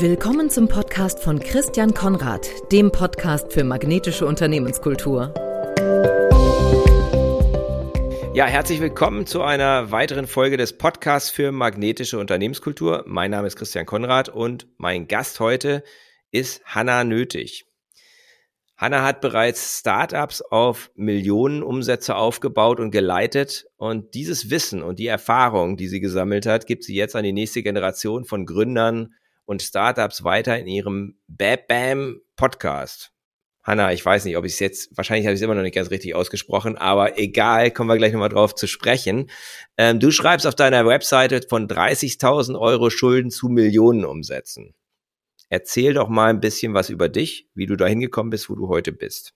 Willkommen zum Podcast von Christian Konrad, dem Podcast für magnetische Unternehmenskultur. Ja, herzlich willkommen zu einer weiteren Folge des Podcasts für magnetische Unternehmenskultur. Mein Name ist Christian Konrad und mein Gast heute ist Hanna Nötig. Hanna hat bereits Startups auf Millionen Umsätze aufgebaut und geleitet und dieses Wissen und die Erfahrung, die sie gesammelt hat, gibt sie jetzt an die nächste Generation von Gründern und Startups weiter in ihrem Bab Bam Podcast. Hanna, ich weiß nicht, ob ich es jetzt, wahrscheinlich habe ich es immer noch nicht ganz richtig ausgesprochen, aber egal, kommen wir gleich nochmal drauf zu sprechen. Ähm, du schreibst auf deiner Webseite von 30.000 Euro Schulden zu Millionen umsetzen. Erzähl doch mal ein bisschen was über dich, wie du da hingekommen bist, wo du heute bist.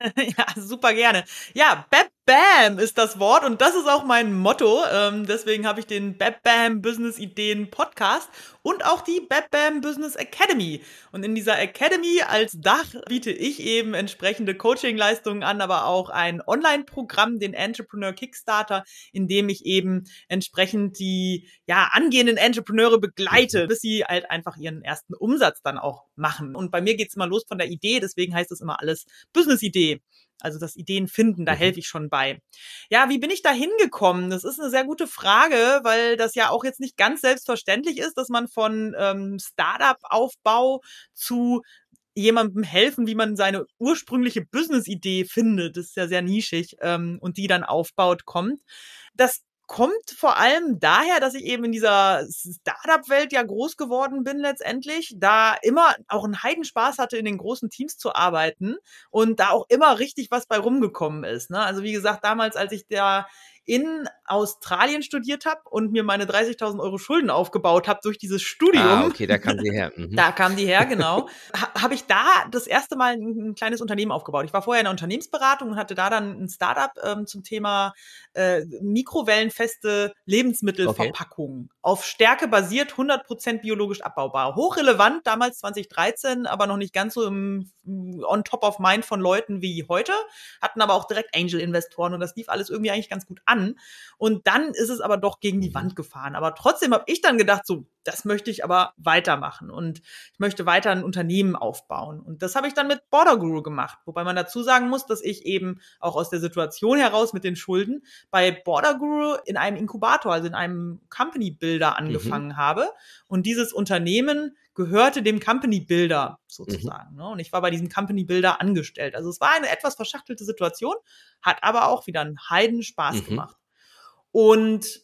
ja, super gerne. Ja, Bab Bam ist das Wort und das ist auch mein Motto. Ähm, deswegen habe ich den Bab Bam Business Ideen Podcast und auch die Bab Bam Business Academy. Und in dieser Academy als Dach biete ich eben entsprechende Coaching-Leistungen an, aber auch ein Online-Programm, den Entrepreneur Kickstarter, in dem ich eben entsprechend die ja angehenden Entrepreneure begleite, bis sie halt einfach ihren ersten Umsatz dann auch machen. Und bei mir geht's immer los von der Idee, deswegen heißt es immer alles Business-Idee. Also das Ideen finden, da mhm. helfe ich schon bei. Ja, wie bin ich da hingekommen? Das ist eine sehr gute Frage, weil das ja auch jetzt nicht ganz selbstverständlich ist, dass man von ähm, Startup-Aufbau zu jemandem helfen, wie man seine ursprüngliche Business-Idee findet. Das ist ja sehr nischig ähm, und die dann aufbaut, kommt. Das kommt vor allem daher, dass ich eben in dieser Startup-Welt ja groß geworden bin letztendlich, da immer auch einen Heidenspaß hatte, in den großen Teams zu arbeiten und da auch immer richtig was bei rumgekommen ist. Ne? Also wie gesagt, damals, als ich da in Australien studiert habe und mir meine 30.000 Euro Schulden aufgebaut habe durch dieses Studium. Ah, okay, da kam die her. Mhm. Da kam die her, genau. ha, habe ich da das erste Mal ein, ein, kleines Unternehmen aufgebaut. Ich war vorher in der Unternehmensberatung und hatte da dann ein Startup ähm, zum Thema äh, mikrowellenfeste Lebensmittelverpackungen. Okay. Auf Stärke basiert, 100% biologisch abbaubar. Hochrelevant, damals 2013, aber noch nicht ganz so im on top of mind von Leuten wie heute, hatten aber auch direkt Angel-Investoren und das lief alles irgendwie eigentlich ganz gut an. Und dann ist es aber doch gegen die mhm. Wand gefahren. Aber trotzdem habe ich dann gedacht, so, das möchte ich aber weitermachen und ich möchte weiter ein Unternehmen aufbauen. Und das habe ich dann mit Border Guru gemacht, wobei man dazu sagen muss, dass ich eben auch aus der Situation heraus mit den Schulden bei Border Guru in einem Inkubator, also in einem Company Builder mhm. angefangen mhm. habe. Und dieses Unternehmen gehörte dem Company Builder sozusagen. Mhm. Ne? Und ich war bei diesem Company Builder angestellt. Also es war eine etwas verschachtelte Situation, hat aber auch wieder einen Heiden Spaß mhm. gemacht. Und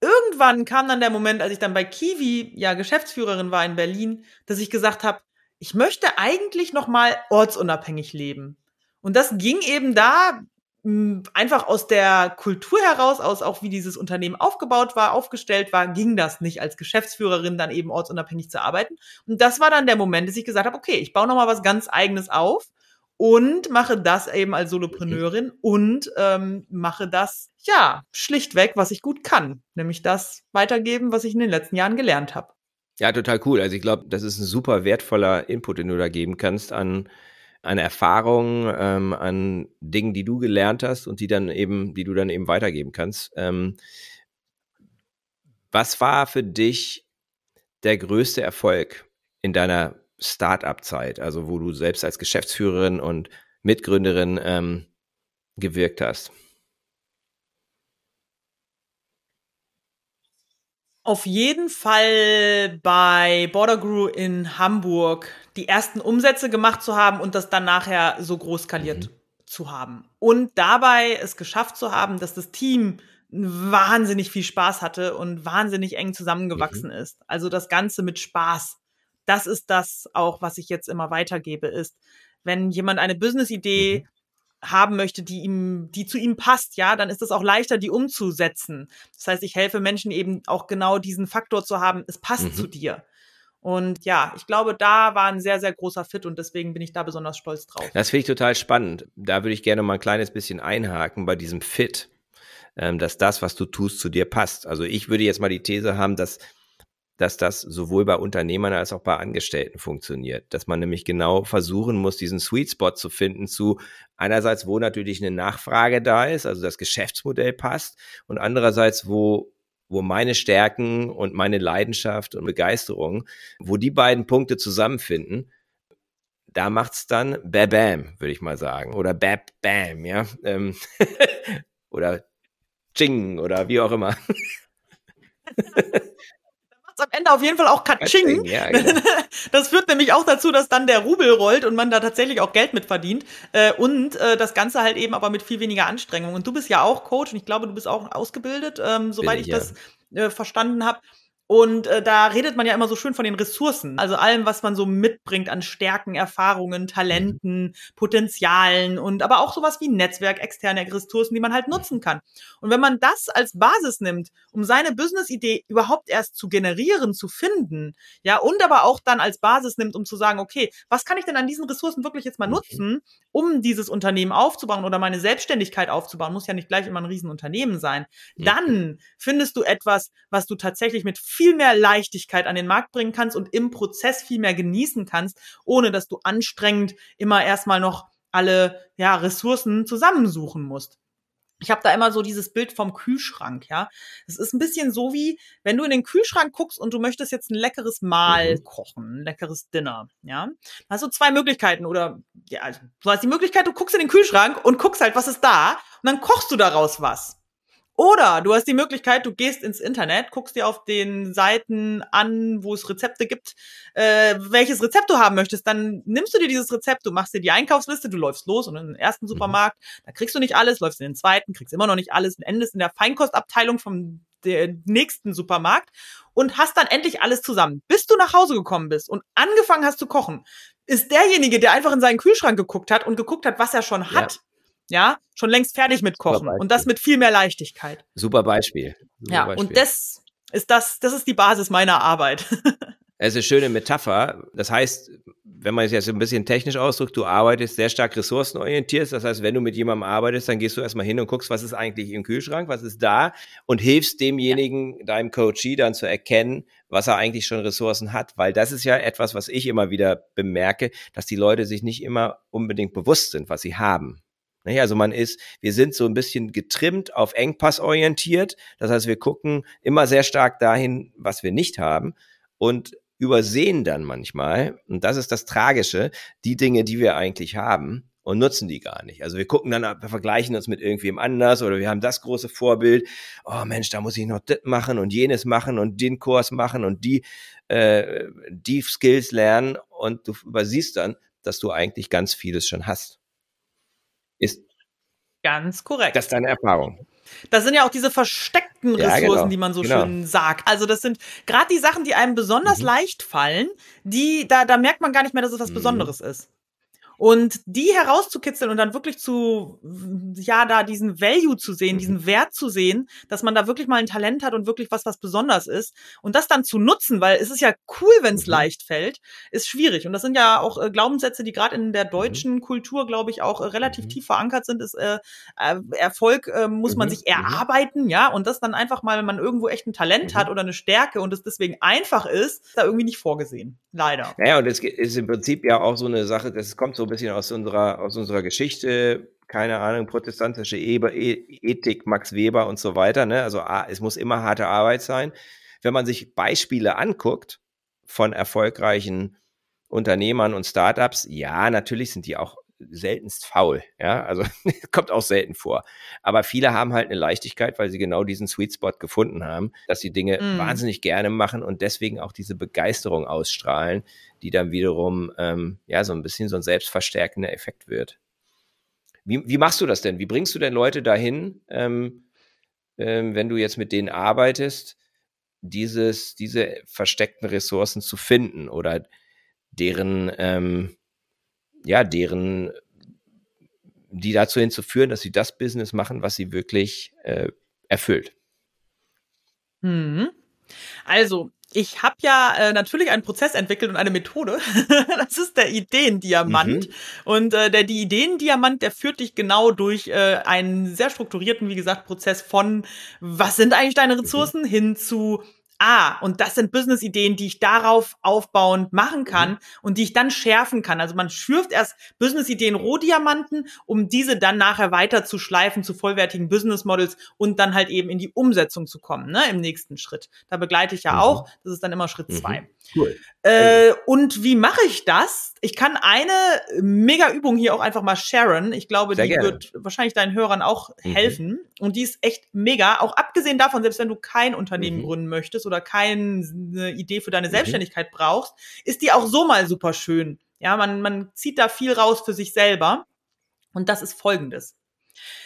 irgendwann kam dann der Moment, als ich dann bei Kiwi ja Geschäftsführerin war in Berlin, dass ich gesagt habe, ich möchte eigentlich noch mal ortsunabhängig leben. Und das ging eben da einfach aus der Kultur heraus, aus auch wie dieses Unternehmen aufgebaut war, aufgestellt war, ging das nicht als Geschäftsführerin dann eben ortsunabhängig zu arbeiten. Und das war dann der Moment, dass ich gesagt habe, okay, ich baue noch mal was ganz eigenes auf und mache das eben als Solopreneurin und ähm, mache das ja schlichtweg, was ich gut kann, nämlich das weitergeben, was ich in den letzten Jahren gelernt habe. Ja, total cool. Also ich glaube, das ist ein super wertvoller Input, den du da geben kannst an an Erfahrungen, ähm, an Dingen, die du gelernt hast und die dann eben, die du dann eben weitergeben kannst. Ähm, was war für dich der größte Erfolg in deiner Start-up-Zeit, also wo du selbst als Geschäftsführerin und Mitgründerin ähm, gewirkt hast? Auf jeden Fall bei Border Guru in Hamburg die ersten Umsätze gemacht zu haben und das dann nachher so groß skaliert mhm. zu haben. Und dabei es geschafft zu haben, dass das Team wahnsinnig viel Spaß hatte und wahnsinnig eng zusammengewachsen mhm. ist. Also das Ganze mit Spaß. Das ist das auch, was ich jetzt immer weitergebe, ist, wenn jemand eine Business-Idee mhm haben möchte, die ihm, die zu ihm passt, ja, dann ist es auch leichter, die umzusetzen. Das heißt, ich helfe Menschen eben auch genau diesen Faktor zu haben, es passt mhm. zu dir. Und ja, ich glaube, da war ein sehr, sehr großer Fit und deswegen bin ich da besonders stolz drauf. Das finde ich total spannend. Da würde ich gerne mal ein kleines bisschen einhaken bei diesem Fit, ähm, dass das, was du tust, zu dir passt. Also ich würde jetzt mal die These haben, dass dass das sowohl bei Unternehmern als auch bei Angestellten funktioniert. Dass man nämlich genau versuchen muss, diesen Sweet Spot zu finden zu einerseits, wo natürlich eine Nachfrage da ist, also das Geschäftsmodell passt und andererseits, wo wo meine Stärken und meine Leidenschaft und Begeisterung, wo die beiden Punkte zusammenfinden, da macht's dann Babam, würde ich mal sagen. Oder Bab Bam, ja. Ähm, oder Ching oder wie auch immer. am Ende auf jeden Fall auch Katsching. Ja, genau. Das führt nämlich auch dazu, dass dann der Rubel rollt und man da tatsächlich auch Geld mit verdient. Äh, und äh, das Ganze halt eben aber mit viel weniger Anstrengung. Und du bist ja auch Coach und ich glaube, du bist auch ausgebildet, ähm, soweit ich, ich, das äh, verstanden habe. Und äh, da redet man ja immer so schön von den Ressourcen, also allem, was man so mitbringt an Stärken, Erfahrungen, Talenten, Potenzialen und aber auch sowas wie Netzwerk, externe Ressourcen, die man halt nutzen kann. Und wenn man das als Basis nimmt, um seine Business-Idee überhaupt erst zu generieren, zu finden, ja, und aber auch dann als Basis nimmt, um zu sagen, okay, was kann ich denn an diesen Ressourcen wirklich jetzt mal nutzen, um dieses Unternehmen aufzubauen oder meine Selbstständigkeit aufzubauen, muss ja nicht gleich immer ein Riesenunternehmen sein, dann findest du etwas, was du tatsächlich mit viel mehr Leichtigkeit an den Markt bringen kannst und im Prozess viel mehr genießen kannst, ohne dass du anstrengend immer erstmal noch alle ja, Ressourcen zusammensuchen musst. Ich habe da immer so dieses Bild vom Kühlschrank, ja. Es ist ein bisschen so wie, wenn du in den Kühlschrank guckst und du möchtest jetzt ein leckeres Mahl mhm. kochen, ein leckeres Dinner, ja. Da hast du zwei Möglichkeiten oder ja, also, du hast die Möglichkeit, du guckst in den Kühlschrank und guckst halt, was ist da und dann kochst du daraus was. Oder du hast die Möglichkeit, du gehst ins Internet, guckst dir auf den Seiten an, wo es Rezepte gibt, äh, welches Rezept du haben möchtest. Dann nimmst du dir dieses Rezept, du machst dir die Einkaufsliste, du läufst los und in den ersten mhm. Supermarkt, da kriegst du nicht alles, läufst in den zweiten, kriegst immer noch nicht alles und endest in der Feinkostabteilung vom der nächsten Supermarkt und hast dann endlich alles zusammen. Bis du nach Hause gekommen bist und angefangen hast zu kochen, ist derjenige, der einfach in seinen Kühlschrank geguckt hat und geguckt hat, was er schon hat, ja ja, schon längst fertig mit Kochen und das mit viel mehr Leichtigkeit. Super Beispiel. Super ja, Beispiel. und das ist das, das ist die Basis meiner Arbeit. Es ist eine schöne Metapher. Das heißt, wenn man es jetzt ein bisschen technisch ausdrückt, du arbeitest sehr stark ressourcenorientiert. Das heißt, wenn du mit jemandem arbeitest, dann gehst du erstmal hin und guckst, was ist eigentlich im Kühlschrank, was ist da und hilfst demjenigen, ja. deinem Coachee dann zu erkennen, was er eigentlich schon Ressourcen hat. Weil das ist ja etwas, was ich immer wieder bemerke, dass die Leute sich nicht immer unbedingt bewusst sind, was sie haben. Naja, also man ist, wir sind so ein bisschen getrimmt auf Engpass orientiert. Das heißt, wir gucken immer sehr stark dahin, was wir nicht haben und übersehen dann manchmal, und das ist das Tragische, die Dinge, die wir eigentlich haben und nutzen die gar nicht. Also wir gucken dann, wir vergleichen uns mit irgendwem anders oder wir haben das große Vorbild. Oh Mensch, da muss ich noch das machen und jenes machen und den Kurs machen und die, äh, die Skills lernen und du übersiehst dann, dass du eigentlich ganz vieles schon hast. Ist ganz korrekt. Das ist deine Erfahrung. Das sind ja auch diese versteckten Ressourcen, ja, genau, die man so genau. schön sagt. Also das sind gerade die Sachen, die einem besonders mhm. leicht fallen, die da da merkt man gar nicht mehr, dass es was mhm. Besonderes ist. Und die herauszukitzeln und dann wirklich zu, ja, da diesen Value zu sehen, diesen mhm. Wert zu sehen, dass man da wirklich mal ein Talent hat und wirklich was, was besonders ist. Und das dann zu nutzen, weil es ist ja cool, wenn es mhm. leicht fällt, ist schwierig. Und das sind ja auch äh, Glaubenssätze, die gerade in der mhm. deutschen. Kultur, glaube ich, auch äh, relativ tief verankert sind. Ist, äh, äh Erfolg äh, muss man sich erarbeiten, ja. Und das dann einfach mal, wenn man irgendwo echt ein Talent hat oder eine Stärke und es deswegen einfach ist, da irgendwie nicht vorgesehen. Leider. Naja, und es ist im Prinzip ja auch so eine Sache, das kommt so ein bisschen aus unserer, aus unserer Geschichte, keine Ahnung, protestantische e Ethik, Max Weber und so weiter. Ne? Also es muss immer harte Arbeit sein. Wenn man sich Beispiele anguckt von erfolgreichen Unternehmern und Startups, ja, natürlich sind die auch seltenst faul. Ja, also kommt auch selten vor. Aber viele haben halt eine Leichtigkeit, weil sie genau diesen Sweet Spot gefunden haben, dass sie Dinge mm. wahnsinnig gerne machen und deswegen auch diese Begeisterung ausstrahlen, die dann wiederum ähm, ja so ein bisschen so ein selbstverstärkender Effekt wird. Wie, wie machst du das denn? Wie bringst du denn Leute dahin, ähm, ähm, wenn du jetzt mit denen arbeitest, dieses, diese versteckten Ressourcen zu finden oder deren ähm, ja, deren, die dazu hinzuführen, dass sie das Business machen, was sie wirklich äh, erfüllt. Hm. Also, ich habe ja äh, natürlich einen Prozess entwickelt und eine Methode. das ist der Ideendiamant. Mhm. Und äh, der die Ideendiamant, der führt dich genau durch äh, einen sehr strukturierten, wie gesagt, Prozess von was sind eigentlich deine mhm. Ressourcen mhm. hin zu ah, und das sind Business-Ideen, die ich darauf aufbauend machen kann mhm. und die ich dann schärfen kann. Also man schürft erst Business-Ideen Rohdiamanten, um diese dann nachher weiter zu schleifen zu vollwertigen Business-Models und dann halt eben in die Umsetzung zu kommen, ne, im nächsten Schritt. Da begleite ich ja mhm. auch. Das ist dann immer Schritt mhm. zwei. Cool. Äh, und wie mache ich das? Ich kann eine mega Übung hier auch einfach mal sharen. Ich glaube, Sehr die gerne. wird wahrscheinlich deinen Hörern auch mhm. helfen. Und die ist echt mega. Auch abgesehen davon, selbst wenn du kein Unternehmen mhm. gründen möchtest oder keine Idee für deine mhm. Selbstständigkeit brauchst, ist die auch so mal super schön. Ja, man, man zieht da viel raus für sich selber. Und das ist folgendes.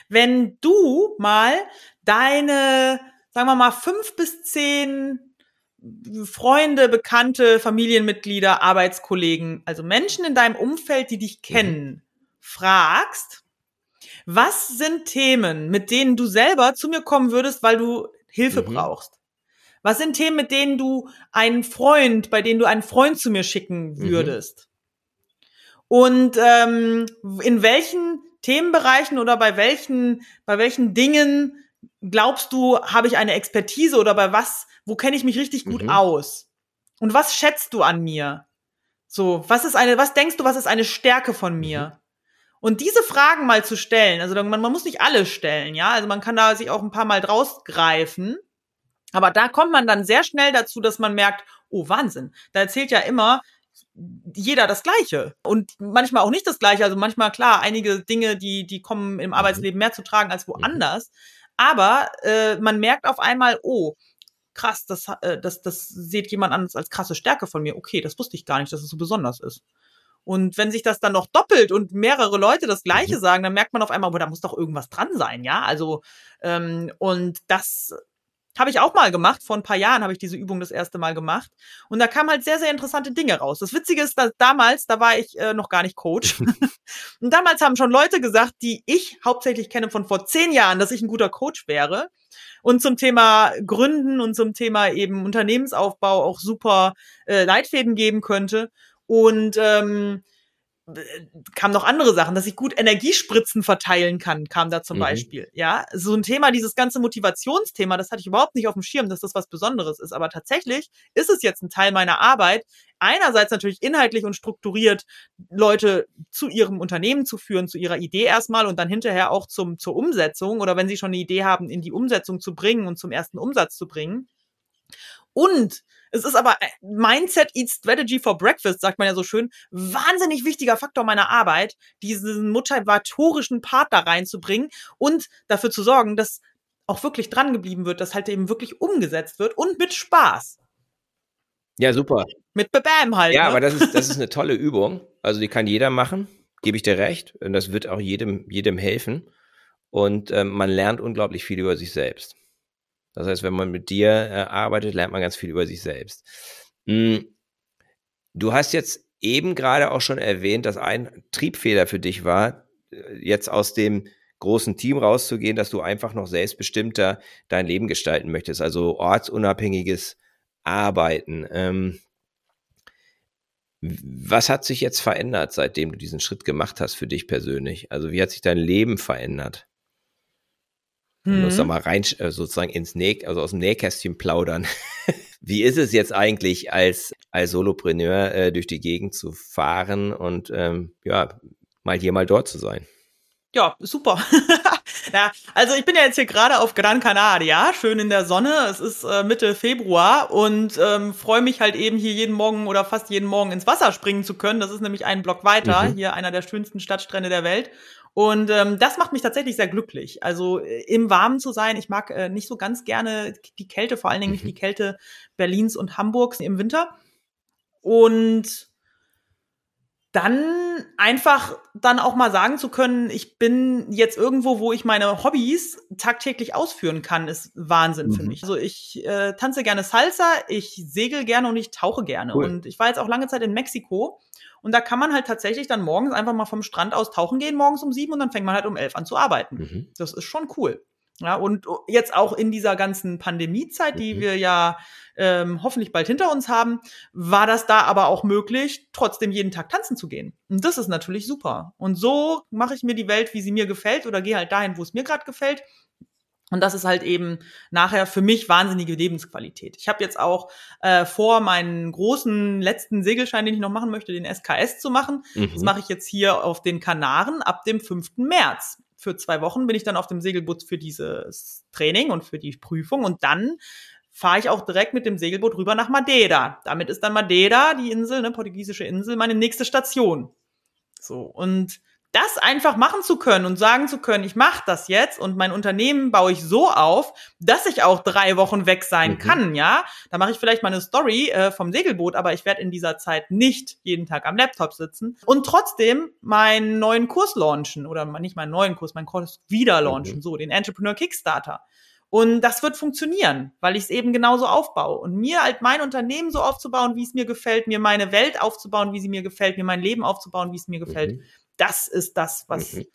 Wenn du mal deine, sagen wir mal, fünf bis zehn Freunde, Bekannte, Familienmitglieder, Arbeitskollegen, also Menschen in deinem Umfeld, die dich mhm. kennen, fragst, was sind Themen, mit denen du selber zu mir kommen würdest, weil du Hilfe mhm. brauchst? Was sind Themen, mit denen du einen Freund, bei denen du einen Freund zu mir schicken mhm. würdest? Mhm. Und ähm, in welchen Themenbereichen oder bei welchen, bei welchen Dingen glaubst du, habe ich eine Expertise oder bei was wo kenne ich mich richtig gut mhm. aus? Und was schätzt du an mir? So, was ist eine, was denkst du, was ist eine Stärke von mhm. mir? Mhm. Und diese Fragen mal zu stellen, also man, man muss nicht alle stellen, ja, also man kann da sich auch ein paar Mal draus greifen, aber da kommt man dann sehr schnell dazu, dass man merkt, oh Wahnsinn, da erzählt ja immer jeder das Gleiche und manchmal auch nicht das Gleiche. Also manchmal klar, einige Dinge, die die kommen im mhm. Arbeitsleben mehr zu tragen als mhm. Aber äh, man merkt auf einmal, oh, krass, das, äh, das, das sieht jemand anders als krasse Stärke von mir. Okay, das wusste ich gar nicht, dass es so besonders ist. Und wenn sich das dann noch doppelt und mehrere Leute das Gleiche mhm. sagen, dann merkt man auf einmal, aber da muss doch irgendwas dran sein, ja. Also ähm, und das habe ich auch mal gemacht. Vor ein paar Jahren habe ich diese Übung das erste Mal gemacht. Und da kamen halt sehr, sehr interessante Dinge raus. Das Witzige ist, dass damals, da war ich äh, noch gar nicht Coach. und damals haben schon Leute gesagt, die ich hauptsächlich kenne von vor zehn Jahren, dass ich ein guter Coach wäre und zum Thema Gründen und zum Thema eben Unternehmensaufbau auch super äh, Leitfäden geben könnte. Und ähm, kam noch andere Sachen, dass ich gut Energiespritzen verteilen kann, kam da zum mhm. Beispiel. Ja, so ein Thema, dieses ganze Motivationsthema, das hatte ich überhaupt nicht auf dem Schirm, dass das was Besonderes ist. Aber tatsächlich ist es jetzt ein Teil meiner Arbeit, einerseits natürlich inhaltlich und strukturiert Leute zu ihrem Unternehmen zu führen, zu ihrer Idee erstmal und dann hinterher auch zum, zur Umsetzung oder wenn sie schon eine Idee haben, in die Umsetzung zu bringen und zum ersten Umsatz zu bringen. Und es ist aber äh, Mindset eats Strategy for Breakfast, sagt man ja so schön. Wahnsinnig wichtiger Faktor meiner Arbeit, diesen motivatorischen Part da reinzubringen und dafür zu sorgen, dass auch wirklich dran geblieben wird, dass halt eben wirklich umgesetzt wird und mit Spaß. Ja, super. Mit Bebam halt. Ja, ne? aber das ist, das ist eine tolle Übung. Also die kann jeder machen, gebe ich dir recht. Und das wird auch jedem, jedem helfen. Und ähm, man lernt unglaublich viel über sich selbst. Das heißt, wenn man mit dir äh, arbeitet, lernt man ganz viel über sich selbst. Hm. Du hast jetzt eben gerade auch schon erwähnt, dass ein Triebfehler für dich war, äh, jetzt aus dem großen Team rauszugehen, dass du einfach noch selbstbestimmter dein Leben gestalten möchtest, also ortsunabhängiges Arbeiten. Ähm, was hat sich jetzt verändert, seitdem du diesen Schritt gemacht hast für dich persönlich? Also wie hat sich dein Leben verändert? Mhm. Muss da mal rein, äh, sozusagen ins Näh, also aus dem Nähkästchen plaudern. Wie ist es jetzt eigentlich als, als Solopreneur äh, durch die Gegend zu fahren und ähm, ja, mal hier, mal dort zu sein? Ja, super. ja, also ich bin ja jetzt hier gerade auf Gran Canaria, schön in der Sonne. Es ist äh, Mitte Februar und ähm, freue mich halt eben hier jeden Morgen oder fast jeden Morgen ins Wasser springen zu können. Das ist nämlich einen Block weiter, mhm. hier einer der schönsten Stadtstrände der Welt. Und ähm, das macht mich tatsächlich sehr glücklich. Also äh, im Warmen zu sein. Ich mag äh, nicht so ganz gerne die Kälte, vor allen Dingen nicht mhm. die Kälte Berlins und Hamburgs im Winter. Und dann einfach dann auch mal sagen zu können, ich bin jetzt irgendwo, wo ich meine Hobbys tagtäglich ausführen kann, ist Wahnsinn mhm. für mich. Also ich äh, tanze gerne Salsa, ich segel gerne und ich tauche gerne. Cool. Und ich war jetzt auch lange Zeit in Mexiko und da kann man halt tatsächlich dann morgens einfach mal vom Strand aus tauchen gehen, morgens um sieben und dann fängt man halt um elf an zu arbeiten. Mhm. Das ist schon cool. Ja, und jetzt auch in dieser ganzen Pandemiezeit, die mhm. wir ja ähm, hoffentlich bald hinter uns haben, war das da aber auch möglich, trotzdem jeden Tag tanzen zu gehen. Und das ist natürlich super. Und so mache ich mir die Welt, wie sie mir gefällt, oder gehe halt dahin, wo es mir gerade gefällt. Und das ist halt eben nachher für mich wahnsinnige Lebensqualität. Ich habe jetzt auch äh, vor, meinen großen letzten Segelschein, den ich noch machen möchte, den SKS zu machen. Mhm. Das mache ich jetzt hier auf den Kanaren ab dem 5. März. Für zwei Wochen bin ich dann auf dem Segelboot für dieses Training und für die Prüfung. Und dann fahre ich auch direkt mit dem Segelboot rüber nach Madeira. Damit ist dann Madeira, die Insel, ne, portugiesische Insel, meine nächste Station. So, und das einfach machen zu können und sagen zu können, ich mache das jetzt und mein Unternehmen baue ich so auf, dass ich auch drei Wochen weg sein mhm. kann, ja. Da mache ich vielleicht mal eine Story äh, vom Segelboot, aber ich werde in dieser Zeit nicht jeden Tag am Laptop sitzen und trotzdem meinen neuen Kurs launchen oder nicht meinen neuen Kurs, meinen Kurs wieder launchen, mhm. so den Entrepreneur Kickstarter. Und das wird funktionieren, weil ich es eben genauso aufbaue. Und mir halt mein Unternehmen so aufzubauen, wie es mir gefällt, mir meine Welt aufzubauen, wie sie mir gefällt, mir mein Leben aufzubauen, wie es mir gefällt. Mhm das ist das, was mhm.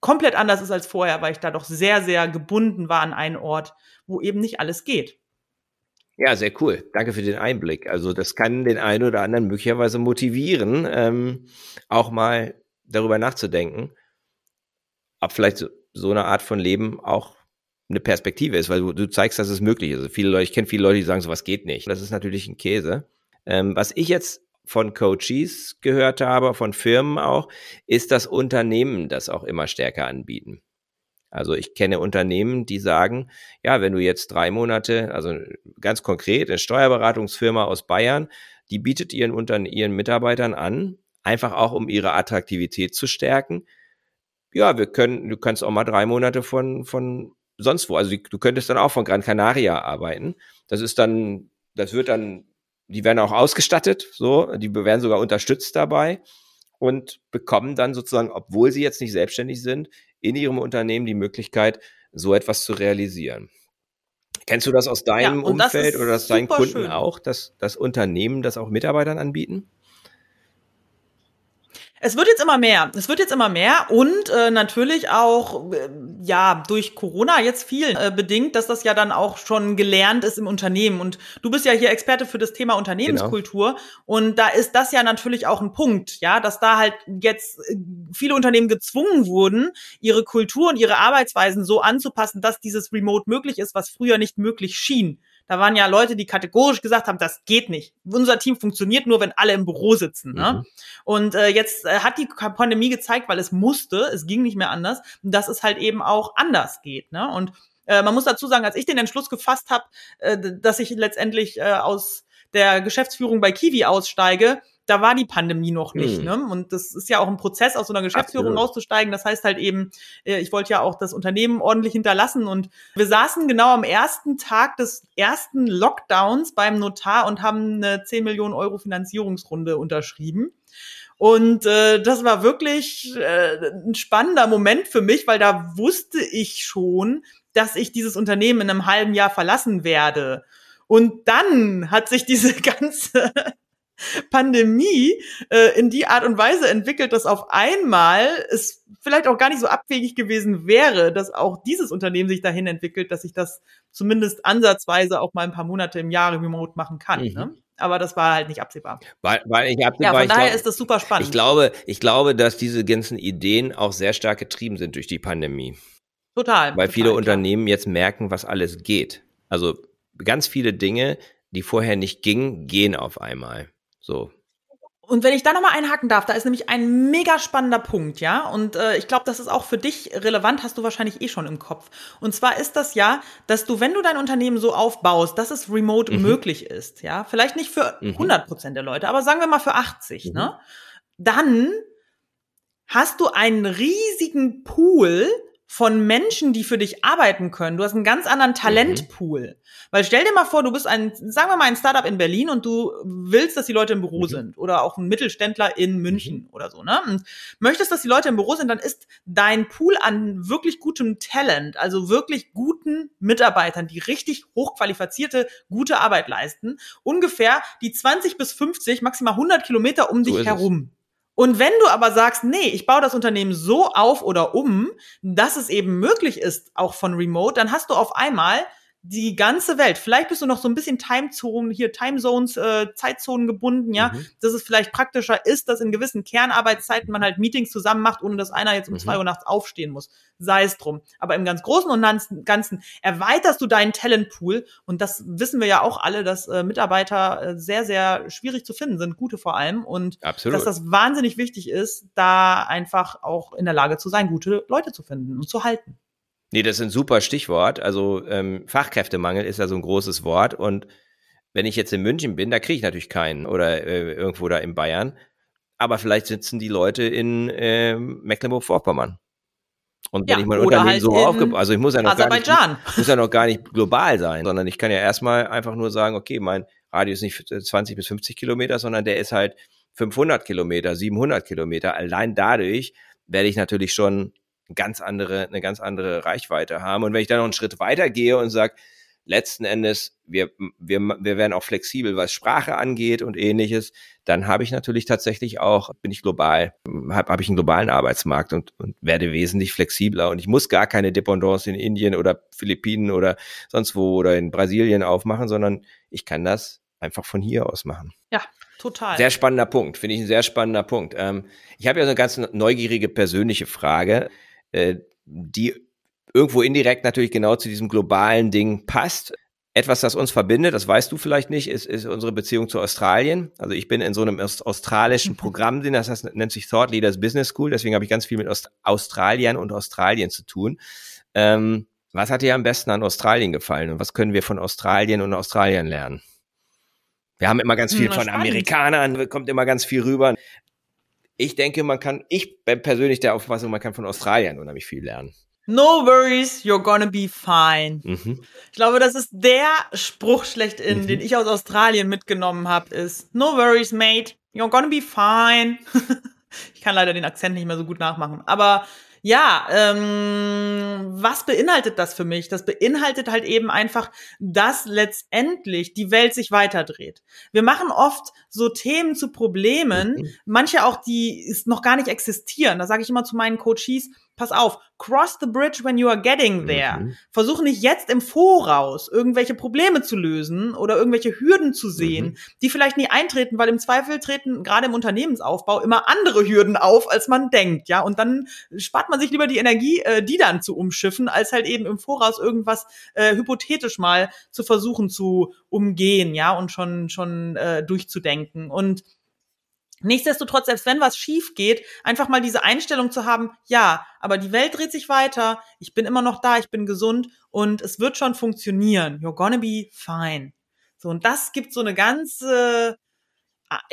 komplett anders ist als vorher, weil ich da doch sehr, sehr gebunden war an einen Ort, wo eben nicht alles geht. Ja, sehr cool. Danke für den Einblick. Also das kann den einen oder anderen möglicherweise motivieren, ähm, auch mal darüber nachzudenken, ob vielleicht so, so, eine Art von Leben auch eine Perspektive ist, weil du, du zeigst, dass es möglich ist. Also viele Leute, ich kenne viele Leute, die sagen, sowas geht nicht. Das ist natürlich ein Käse. Ähm, was ich jetzt von Coaches gehört habe, von Firmen auch, ist das Unternehmen das auch immer stärker anbieten. Also ich kenne Unternehmen, die sagen, ja, wenn du jetzt drei Monate, also ganz konkret, eine Steuerberatungsfirma aus Bayern, die bietet ihren, unter, ihren Mitarbeitern an, einfach auch um ihre Attraktivität zu stärken. Ja, wir können, du kannst auch mal drei Monate von, von sonst wo, also du könntest dann auch von Gran Canaria arbeiten. Das ist dann, das wird dann die werden auch ausgestattet, so, die werden sogar unterstützt dabei und bekommen dann sozusagen, obwohl sie jetzt nicht selbstständig sind, in ihrem Unternehmen die Möglichkeit, so etwas zu realisieren. Kennst du das aus deinem ja, Umfeld oder aus deinen Kunden schön. auch, dass das Unternehmen das auch Mitarbeitern anbieten? Es wird jetzt immer mehr. Es wird jetzt immer mehr und äh, natürlich auch äh, ja durch Corona jetzt viel äh, bedingt, dass das ja dann auch schon gelernt ist im Unternehmen. Und du bist ja hier Experte für das Thema Unternehmenskultur genau. und da ist das ja natürlich auch ein Punkt, ja, dass da halt jetzt äh, viele Unternehmen gezwungen wurden, ihre Kultur und ihre Arbeitsweisen so anzupassen, dass dieses Remote möglich ist, was früher nicht möglich schien. Da waren ja Leute, die kategorisch gesagt haben, das geht nicht. Unser Team funktioniert nur, wenn alle im Büro sitzen. Ne? Mhm. Und äh, jetzt äh, hat die Pandemie gezeigt, weil es musste, es ging nicht mehr anders, dass es halt eben auch anders geht. Ne? Und äh, man muss dazu sagen, als ich den Entschluss gefasst habe, äh, dass ich letztendlich äh, aus der Geschäftsführung bei Kiwi aussteige, da war die Pandemie noch nicht. Mhm. Ne? Und das ist ja auch ein Prozess, aus so einer Geschäftsführung Absolut. auszusteigen. Das heißt halt eben, äh, ich wollte ja auch das Unternehmen ordentlich hinterlassen. Und wir saßen genau am ersten Tag des ersten Lockdowns beim Notar und haben eine 10 Millionen Euro Finanzierungsrunde unterschrieben. Und äh, das war wirklich äh, ein spannender Moment für mich, weil da wusste ich schon, dass ich dieses Unternehmen in einem halben Jahr verlassen werde. Und dann hat sich diese ganze Pandemie äh, in die Art und Weise entwickelt, dass auf einmal es vielleicht auch gar nicht so abwegig gewesen wäre, dass auch dieses Unternehmen sich dahin entwickelt, dass ich das zumindest ansatzweise auch mal ein paar Monate im Jahr remote machen kann. Mhm. Ne? Aber das war halt nicht absehbar. Weil, weil ich absehbar, ja, von daher glaub, ist das super spannend. Ich glaube, ich glaube, dass diese ganzen Ideen auch sehr stark getrieben sind durch die Pandemie. Total. Weil total, viele klar. Unternehmen jetzt merken, was alles geht. Also ganz viele Dinge, die vorher nicht gingen, gehen auf einmal. So. Und wenn ich da nochmal einhaken darf, da ist nämlich ein mega spannender Punkt, ja. Und äh, ich glaube, das ist auch für dich relevant, hast du wahrscheinlich eh schon im Kopf. Und zwar ist das ja, dass du, wenn du dein Unternehmen so aufbaust, dass es remote mhm. möglich ist, ja. Vielleicht nicht für mhm. 100 Prozent der Leute, aber sagen wir mal für 80, mhm. ne? Dann hast du einen riesigen Pool von Menschen, die für dich arbeiten können. Du hast einen ganz anderen Talentpool. Mhm. Weil stell dir mal vor, du bist ein, sagen wir mal, ein Startup in Berlin und du willst, dass die Leute im Büro mhm. sind oder auch ein Mittelständler in München mhm. oder so, ne? Und möchtest, dass die Leute im Büro sind, dann ist dein Pool an wirklich gutem Talent, also wirklich guten Mitarbeitern, die richtig hochqualifizierte, gute Arbeit leisten, ungefähr die 20 bis 50, maximal 100 Kilometer um so dich herum. Es. Und wenn du aber sagst, nee, ich baue das Unternehmen so auf oder um, dass es eben möglich ist, auch von Remote, dann hast du auf einmal die ganze Welt. Vielleicht bist du noch so ein bisschen Timezonen, hier Timezones, äh, Zeitzonen gebunden, ja, mhm. dass es vielleicht praktischer ist, dass in gewissen Kernarbeitszeiten man halt Meetings zusammen macht, ohne dass einer jetzt um mhm. zwei Uhr nachts aufstehen muss. Sei es drum. Aber im ganz Großen und Ganzen erweiterst du deinen Talentpool und das wissen wir ja auch alle, dass äh, Mitarbeiter äh, sehr, sehr schwierig zu finden sind, gute vor allem und Absolut. dass das wahnsinnig wichtig ist, da einfach auch in der Lage zu sein, gute Leute zu finden und zu halten. Nee, das ist ein super Stichwort. Also ähm, Fachkräftemangel ist ja so ein großes Wort. Und wenn ich jetzt in München bin, da kriege ich natürlich keinen oder äh, irgendwo da in Bayern. Aber vielleicht sitzen die Leute in äh, Mecklenburg-Vorpommern. Und wenn ja, ich mein Unternehmen halt so aufgebaut, also ich muss ja noch gar nicht, muss ja noch gar nicht global sein, sondern ich kann ja erstmal einfach nur sagen, okay, mein Radius ist nicht 20 bis 50 Kilometer, sondern der ist halt 500 Kilometer, 700 Kilometer. Allein dadurch werde ich natürlich schon ganz andere, eine ganz andere Reichweite haben. Und wenn ich dann noch einen Schritt weiter gehe und sage, letzten Endes, wir, wir, wir werden auch flexibel, was Sprache angeht und ähnliches, dann habe ich natürlich tatsächlich auch, bin ich global, habe hab ich einen globalen Arbeitsmarkt und, und werde wesentlich flexibler. Und ich muss gar keine Dependance in Indien oder Philippinen oder sonst wo oder in Brasilien aufmachen, sondern ich kann das einfach von hier aus machen. Ja, total. Sehr spannender Punkt, finde ich ein sehr spannender Punkt. Ähm, ich habe ja so eine ganz neugierige persönliche Frage äh, die irgendwo indirekt natürlich genau zu diesem globalen Ding passt. Etwas, das uns verbindet, das weißt du vielleicht nicht, ist, ist unsere Beziehung zu Australien. Also ich bin in so einem australischen Programm drin, das heißt, nennt sich Thought Leaders Business School, deswegen habe ich ganz viel mit Aust Australien und Australien zu tun. Ähm, was hat dir am besten an Australien gefallen und was können wir von Australien und Australien lernen? Wir haben immer ganz viel hm, von spannend. Amerikanern, kommt immer ganz viel rüber ich denke, man kann, ich bin persönlich der Auffassung, man kann von Australien unheimlich viel lernen. No worries, you're gonna be fine. Mhm. Ich glaube, das ist der Spruch schlechthin, mhm. den ich aus Australien mitgenommen habe, ist No worries, mate, you're gonna be fine. ich kann leider den Akzent nicht mehr so gut nachmachen, aber ja, ähm, was beinhaltet das für mich? Das beinhaltet halt eben einfach, dass letztendlich die Welt sich weiterdreht. Wir machen oft so Themen zu Problemen, mhm. manche auch, die noch gar nicht existieren. Da sage ich immer zu meinen Coaches, pass auf, cross the bridge when you are getting there. Mhm. Versuche nicht jetzt im Voraus irgendwelche Probleme zu lösen oder irgendwelche Hürden zu sehen, mhm. die vielleicht nie eintreten, weil im Zweifel treten gerade im Unternehmensaufbau immer andere Hürden auf, als man denkt, ja. Und dann spart man sich lieber die Energie, äh, die dann zu umschiffen, als halt eben im Voraus irgendwas äh, hypothetisch mal zu versuchen zu umgehen, ja, und schon schon äh, durchzudenken. Und Nichtsdestotrotz, selbst wenn was schief geht, einfach mal diese Einstellung zu haben, ja, aber die Welt dreht sich weiter, ich bin immer noch da, ich bin gesund und es wird schon funktionieren. You're gonna be fine. So, und das gibt so eine ganze,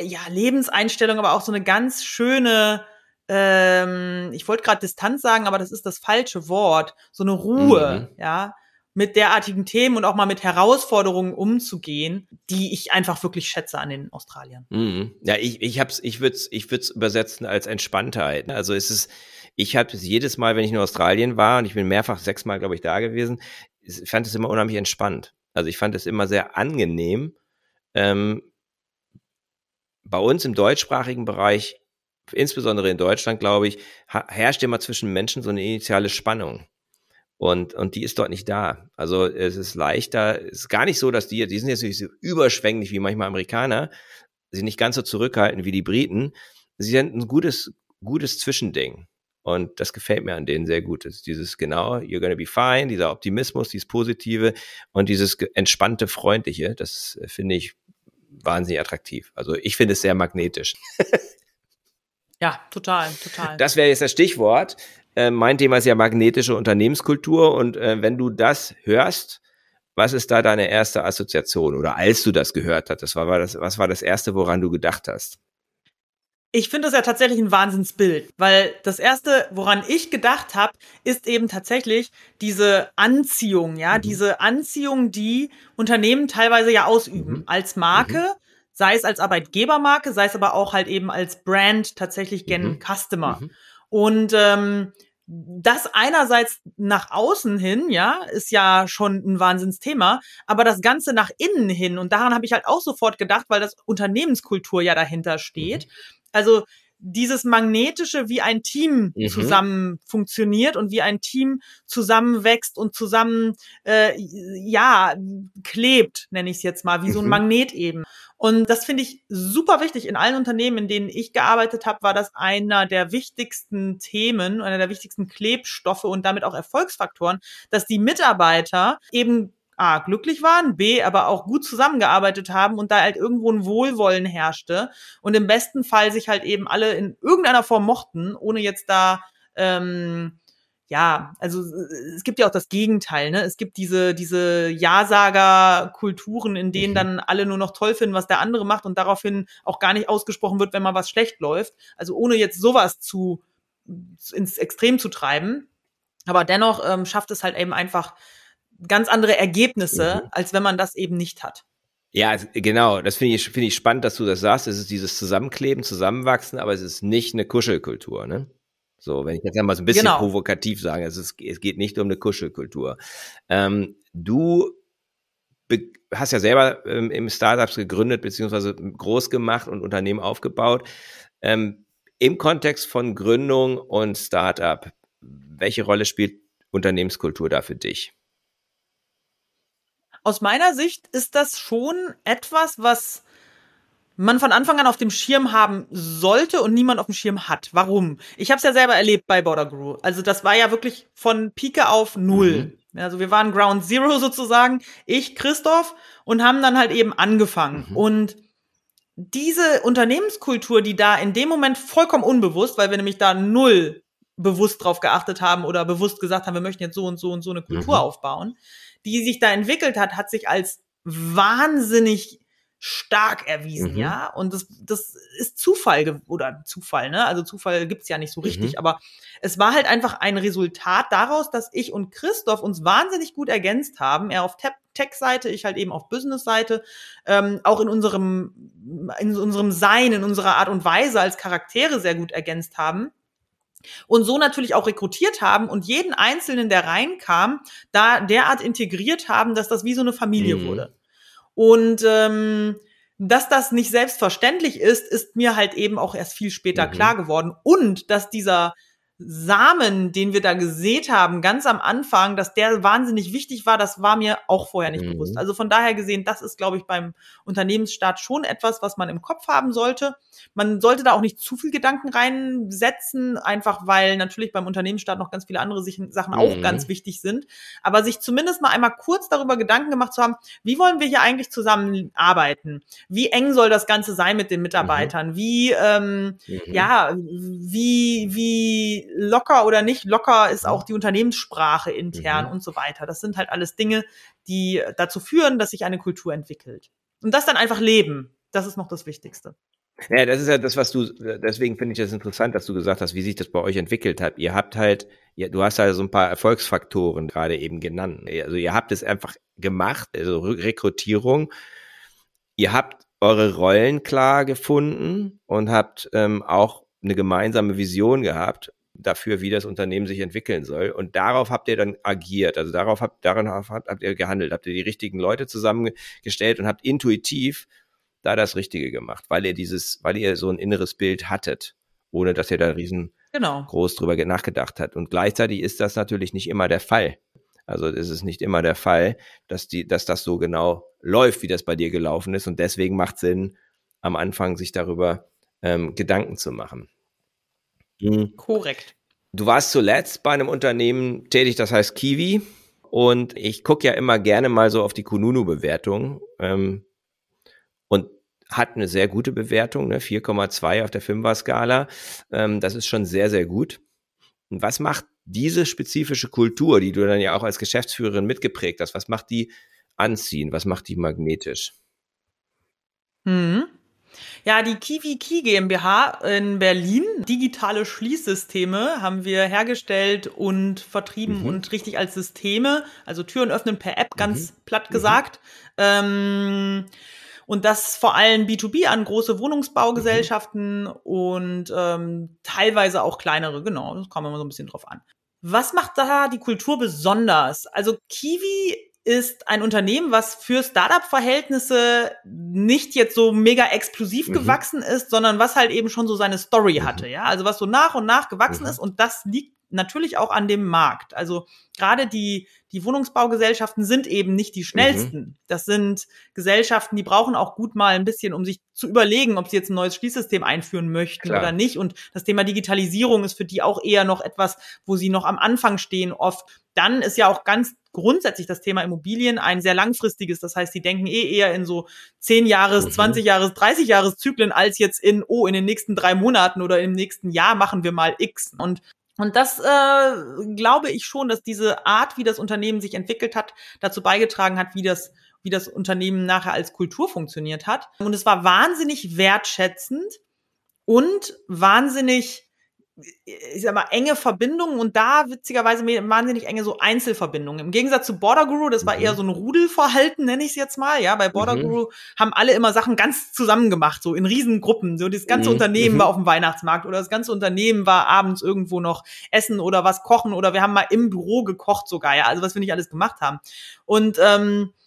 ja, Lebenseinstellung, aber auch so eine ganz schöne, ähm, ich wollte gerade Distanz sagen, aber das ist das falsche Wort, so eine Ruhe, mhm. ja, mit derartigen Themen und auch mal mit Herausforderungen umzugehen, die ich einfach wirklich schätze an den Australiern. Mhm. Ja, ich, ich hab's, ich würde es ich würd's übersetzen als Entspanntheit. Also es ist, ich habe es jedes Mal, wenn ich in Australien war, und ich bin mehrfach sechsmal, glaube ich, da gewesen, ich fand es immer unheimlich entspannt. Also ich fand es immer sehr angenehm. Ähm, bei uns im deutschsprachigen Bereich, insbesondere in Deutschland, glaube ich, herrscht immer zwischen Menschen so eine initiale Spannung. Und, und die ist dort nicht da. Also es ist leichter, es ist gar nicht so, dass die, die sind jetzt nicht so überschwänglich wie manchmal Amerikaner, sie sind nicht ganz so zurückhaltend wie die Briten. Sie sind ein gutes, gutes Zwischending. Und das gefällt mir an denen sehr gut. Das ist dieses genau, you're gonna be fine, dieser Optimismus, dieses Positive und dieses entspannte, freundliche, das finde ich wahnsinnig attraktiv. Also ich finde es sehr magnetisch. ja, total, total. Das wäre jetzt das Stichwort. Äh, mein Thema ist ja magnetische Unternehmenskultur und äh, wenn du das hörst, was ist da deine erste Assoziation oder als du das gehört hattest, was war das, was war das erste, woran du gedacht hast? Ich finde das ja tatsächlich ein Wahnsinnsbild, weil das erste, woran ich gedacht habe, ist eben tatsächlich diese Anziehung, ja, mhm. diese Anziehung, die Unternehmen teilweise ja ausüben mhm. als Marke, mhm. sei es als Arbeitgebermarke, sei es aber auch halt eben als Brand tatsächlich gen mhm. Customer. Mhm. Und ähm, das einerseits nach außen hin, ja, ist ja schon ein Wahnsinnsthema, aber das Ganze nach innen hin, und daran habe ich halt auch sofort gedacht, weil das Unternehmenskultur ja dahinter steht. Mhm. Also dieses magnetische wie ein Team mhm. zusammen funktioniert und wie ein Team zusammenwächst und zusammen äh, ja klebt, nenne ich es jetzt mal, wie mhm. so ein mhm. Magnet eben. Und das finde ich super wichtig. In allen Unternehmen, in denen ich gearbeitet habe, war das einer der wichtigsten Themen, einer der wichtigsten Klebstoffe und damit auch Erfolgsfaktoren, dass die Mitarbeiter eben A, glücklich waren, B, aber auch gut zusammengearbeitet haben und da halt irgendwo ein Wohlwollen herrschte und im besten Fall sich halt eben alle in irgendeiner Form mochten, ohne jetzt da ähm, ja, also es gibt ja auch das Gegenteil, ne? Es gibt diese, diese Ja-Sager-Kulturen, in denen mhm. dann alle nur noch toll finden, was der andere macht und daraufhin auch gar nicht ausgesprochen wird, wenn mal was schlecht läuft. Also ohne jetzt sowas zu ins Extrem zu treiben. Aber dennoch ähm, schafft es halt eben einfach ganz andere Ergebnisse, mhm. als wenn man das eben nicht hat. Ja, genau. Das finde ich, finde ich spannend, dass du das sagst. Es ist dieses Zusammenkleben, Zusammenwachsen, aber es ist nicht eine Kuschelkultur, ne? So, wenn ich jetzt einmal so ein bisschen genau. provokativ sage, es, ist, es geht nicht um eine Kuschelkultur. Ähm, du hast ja selber ähm, im Startups gegründet, beziehungsweise groß gemacht und Unternehmen aufgebaut. Ähm, Im Kontext von Gründung und Startup, welche Rolle spielt Unternehmenskultur da für dich? Aus meiner Sicht ist das schon etwas, was man von Anfang an auf dem Schirm haben sollte und niemand auf dem Schirm hat. Warum? Ich habe es ja selber erlebt bei Border Grew. Also das war ja wirklich von Pike auf null. Mhm. Also wir waren Ground Zero sozusagen, ich, Christoph, und haben dann halt eben angefangen. Mhm. Und diese Unternehmenskultur, die da in dem Moment vollkommen unbewusst, weil wir nämlich da null bewusst drauf geachtet haben oder bewusst gesagt haben, wir möchten jetzt so und so und so eine Kultur mhm. aufbauen, die sich da entwickelt hat, hat sich als wahnsinnig stark erwiesen, mhm. ja. Und das, das ist Zufall oder Zufall, ne? Also Zufall gibt's ja nicht so richtig, mhm. aber es war halt einfach ein Resultat daraus, dass ich und Christoph uns wahnsinnig gut ergänzt haben. Er auf Tech-Seite, ich halt eben auf Business-Seite, ähm, auch in unserem, in unserem Sein, in unserer Art und Weise als Charaktere sehr gut ergänzt haben und so natürlich auch rekrutiert haben und jeden Einzelnen, der reinkam, da derart integriert haben, dass das wie so eine Familie mhm. wurde. Und ähm, dass das nicht selbstverständlich ist, ist mir halt eben auch erst viel später mhm. klar geworden. Und dass dieser Samen, den wir da gesät haben, ganz am Anfang, dass der wahnsinnig wichtig war, das war mir auch vorher nicht mhm. bewusst. Also von daher gesehen, das ist, glaube ich, beim Unternehmensstart schon etwas, was man im Kopf haben sollte. Man sollte da auch nicht zu viel Gedanken reinsetzen, einfach weil natürlich beim Unternehmensstart noch ganz viele andere Sachen auch mhm. ganz wichtig sind. Aber sich zumindest mal einmal kurz darüber Gedanken gemacht zu haben, wie wollen wir hier eigentlich zusammenarbeiten? Wie eng soll das Ganze sein mit den Mitarbeitern? Mhm. Wie, ähm, mhm. ja, wie, wie locker oder nicht locker ist auch die Unternehmenssprache intern mhm. und so weiter. Das sind halt alles Dinge, die dazu führen, dass sich eine Kultur entwickelt. Und das dann einfach leben. Das ist noch das Wichtigste. Ja, das ist ja das, was du, deswegen finde ich das interessant, dass du gesagt hast, wie sich das bei euch entwickelt hat. Ihr habt halt, ja, du hast halt so ein paar Erfolgsfaktoren gerade eben genannt. Also ihr habt es einfach gemacht, also Rekrutierung. Ihr habt eure Rollen klar gefunden und habt ähm, auch eine gemeinsame Vision gehabt dafür, wie das Unternehmen sich entwickeln soll. Und darauf habt ihr dann agiert. Also darauf habt, daran habt ihr gehandelt, habt ihr die richtigen Leute zusammengestellt und habt intuitiv da das Richtige gemacht, weil ihr dieses, weil ihr so ein inneres Bild hattet, ohne dass ihr da riesen genau. groß drüber nachgedacht habt. Und gleichzeitig ist das natürlich nicht immer der Fall. Also es ist nicht immer der Fall, dass die, dass das so genau läuft, wie das bei dir gelaufen ist. Und deswegen macht Sinn, am Anfang sich darüber ähm, Gedanken zu machen. Mhm. Korrekt. Du warst zuletzt bei einem Unternehmen tätig, das heißt Kiwi. Und ich gucke ja immer gerne mal so auf die Kununu-Bewertung. Ähm, und hat eine sehr gute Bewertung, ne? 4,2 auf der Fünfer-Skala. Ähm, das ist schon sehr, sehr gut. Und was macht diese spezifische Kultur, die du dann ja auch als Geschäftsführerin mitgeprägt hast, was macht die anziehen? Was macht die magnetisch? Hm. Ja, die Kiwi Key GmbH in Berlin, digitale Schließsysteme haben wir hergestellt und vertrieben mhm. und richtig als Systeme, also Türen öffnen per App, ganz mhm. platt mhm. gesagt. Mhm. Ähm, und das vor allem B2B an große Wohnungsbaugesellschaften mhm. und ähm, teilweise auch kleinere, genau, das kommen wir mal so ein bisschen drauf an. Was macht da die Kultur besonders? Also Kiwi ist ein Unternehmen, was für Startup-Verhältnisse nicht jetzt so mega explosiv mhm. gewachsen ist, sondern was halt eben schon so seine Story mhm. hatte, ja. Also was so nach und nach gewachsen mhm. ist und das liegt natürlich auch an dem Markt. Also gerade die, die Wohnungsbaugesellschaften sind eben nicht die schnellsten. Mhm. Das sind Gesellschaften, die brauchen auch gut mal ein bisschen, um sich zu überlegen, ob sie jetzt ein neues Schließsystem einführen möchten Klar. oder nicht. Und das Thema Digitalisierung ist für die auch eher noch etwas, wo sie noch am Anfang stehen oft. Dann ist ja auch ganz grundsätzlich das Thema Immobilien ein sehr langfristiges. Das heißt, die denken eh eher in so 10 Jahres, mhm. 20 Jahres, 30 Jahres Zyklen als jetzt in, oh, in den nächsten drei Monaten oder im nächsten Jahr machen wir mal X. Und und das äh, glaube ich schon, dass diese Art, wie das Unternehmen sich entwickelt hat, dazu beigetragen hat, wie das, wie das Unternehmen nachher als Kultur funktioniert hat. Und es war wahnsinnig wertschätzend und wahnsinnig ich sag mal, enge Verbindungen und da witzigerweise wahnsinnig enge so Einzelverbindungen. Im Gegensatz zu Border Guru, das war mhm. eher so ein Rudelverhalten, nenne ich es jetzt mal. Ja, bei Border mhm. Guru haben alle immer Sachen ganz zusammen gemacht, so in Riesengruppen. So das ganze mhm. Unternehmen mhm. war auf dem Weihnachtsmarkt oder das ganze Unternehmen war abends irgendwo noch essen oder was kochen oder wir haben mal im Büro gekocht sogar, ja, also was wir nicht alles gemacht haben. Und ähm, äh,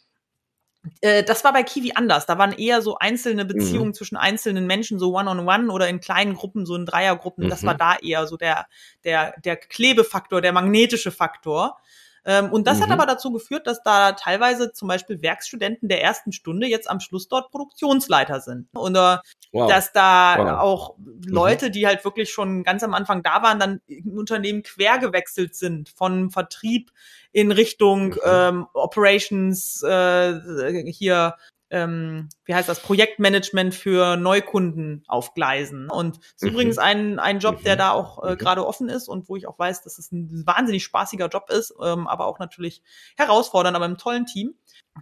das war bei Kiwi anders. Da waren eher so einzelne Beziehungen mhm. zwischen einzelnen Menschen, so one-on-one -on -one oder in kleinen Gruppen, so in Dreiergruppen. Mhm. Das war mhm. da eher so der, der, der Klebefaktor, der magnetische Faktor. Ähm, und das mhm. hat aber dazu geführt, dass da teilweise zum Beispiel Werkstudenten der ersten Stunde jetzt am Schluss dort Produktionsleiter sind. Oder wow. dass da wow. auch Leute, mhm. die halt wirklich schon ganz am Anfang da waren, dann im Unternehmen quer gewechselt sind von Vertrieb in Richtung mhm. ähm, Operations, äh, hier ähm, wie heißt das, Projektmanagement für Neukunden aufgleisen. Und es ist mhm. übrigens ein, ein Job, der mhm. da auch äh, mhm. gerade offen ist und wo ich auch weiß, dass es ein wahnsinnig spaßiger Job ist, ähm, aber auch natürlich herausfordernd, aber im tollen Team.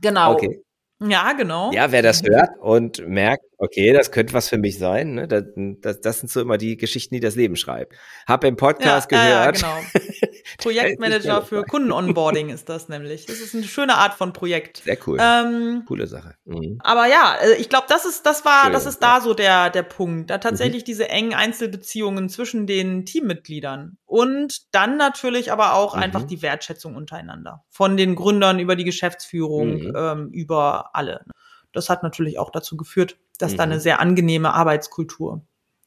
Genau. Okay. Ja, genau. Ja, wer das hört und merkt, okay, das könnte was für mich sein, ne? das, das, das sind so immer die Geschichten, die das Leben schreibt. Hab im Podcast ja, gehört. Ja, genau. Projektmanager für Kunden-Onboarding ist das nämlich. Das ist eine schöne Art von Projekt. Sehr cool. Ähm, Coole Sache. Mhm. Aber ja, äh, ich glaube, das ist, das war, Schön, das ist da so der, der Punkt. Da tatsächlich mhm. diese engen Einzelbeziehungen zwischen den Teammitgliedern. Und dann natürlich aber auch mhm. einfach die Wertschätzung untereinander. Von den Gründern über die Geschäftsführung, mhm. ähm, über alle. Das hat natürlich auch dazu geführt, dass da eine mhm. sehr angenehme Arbeitskultur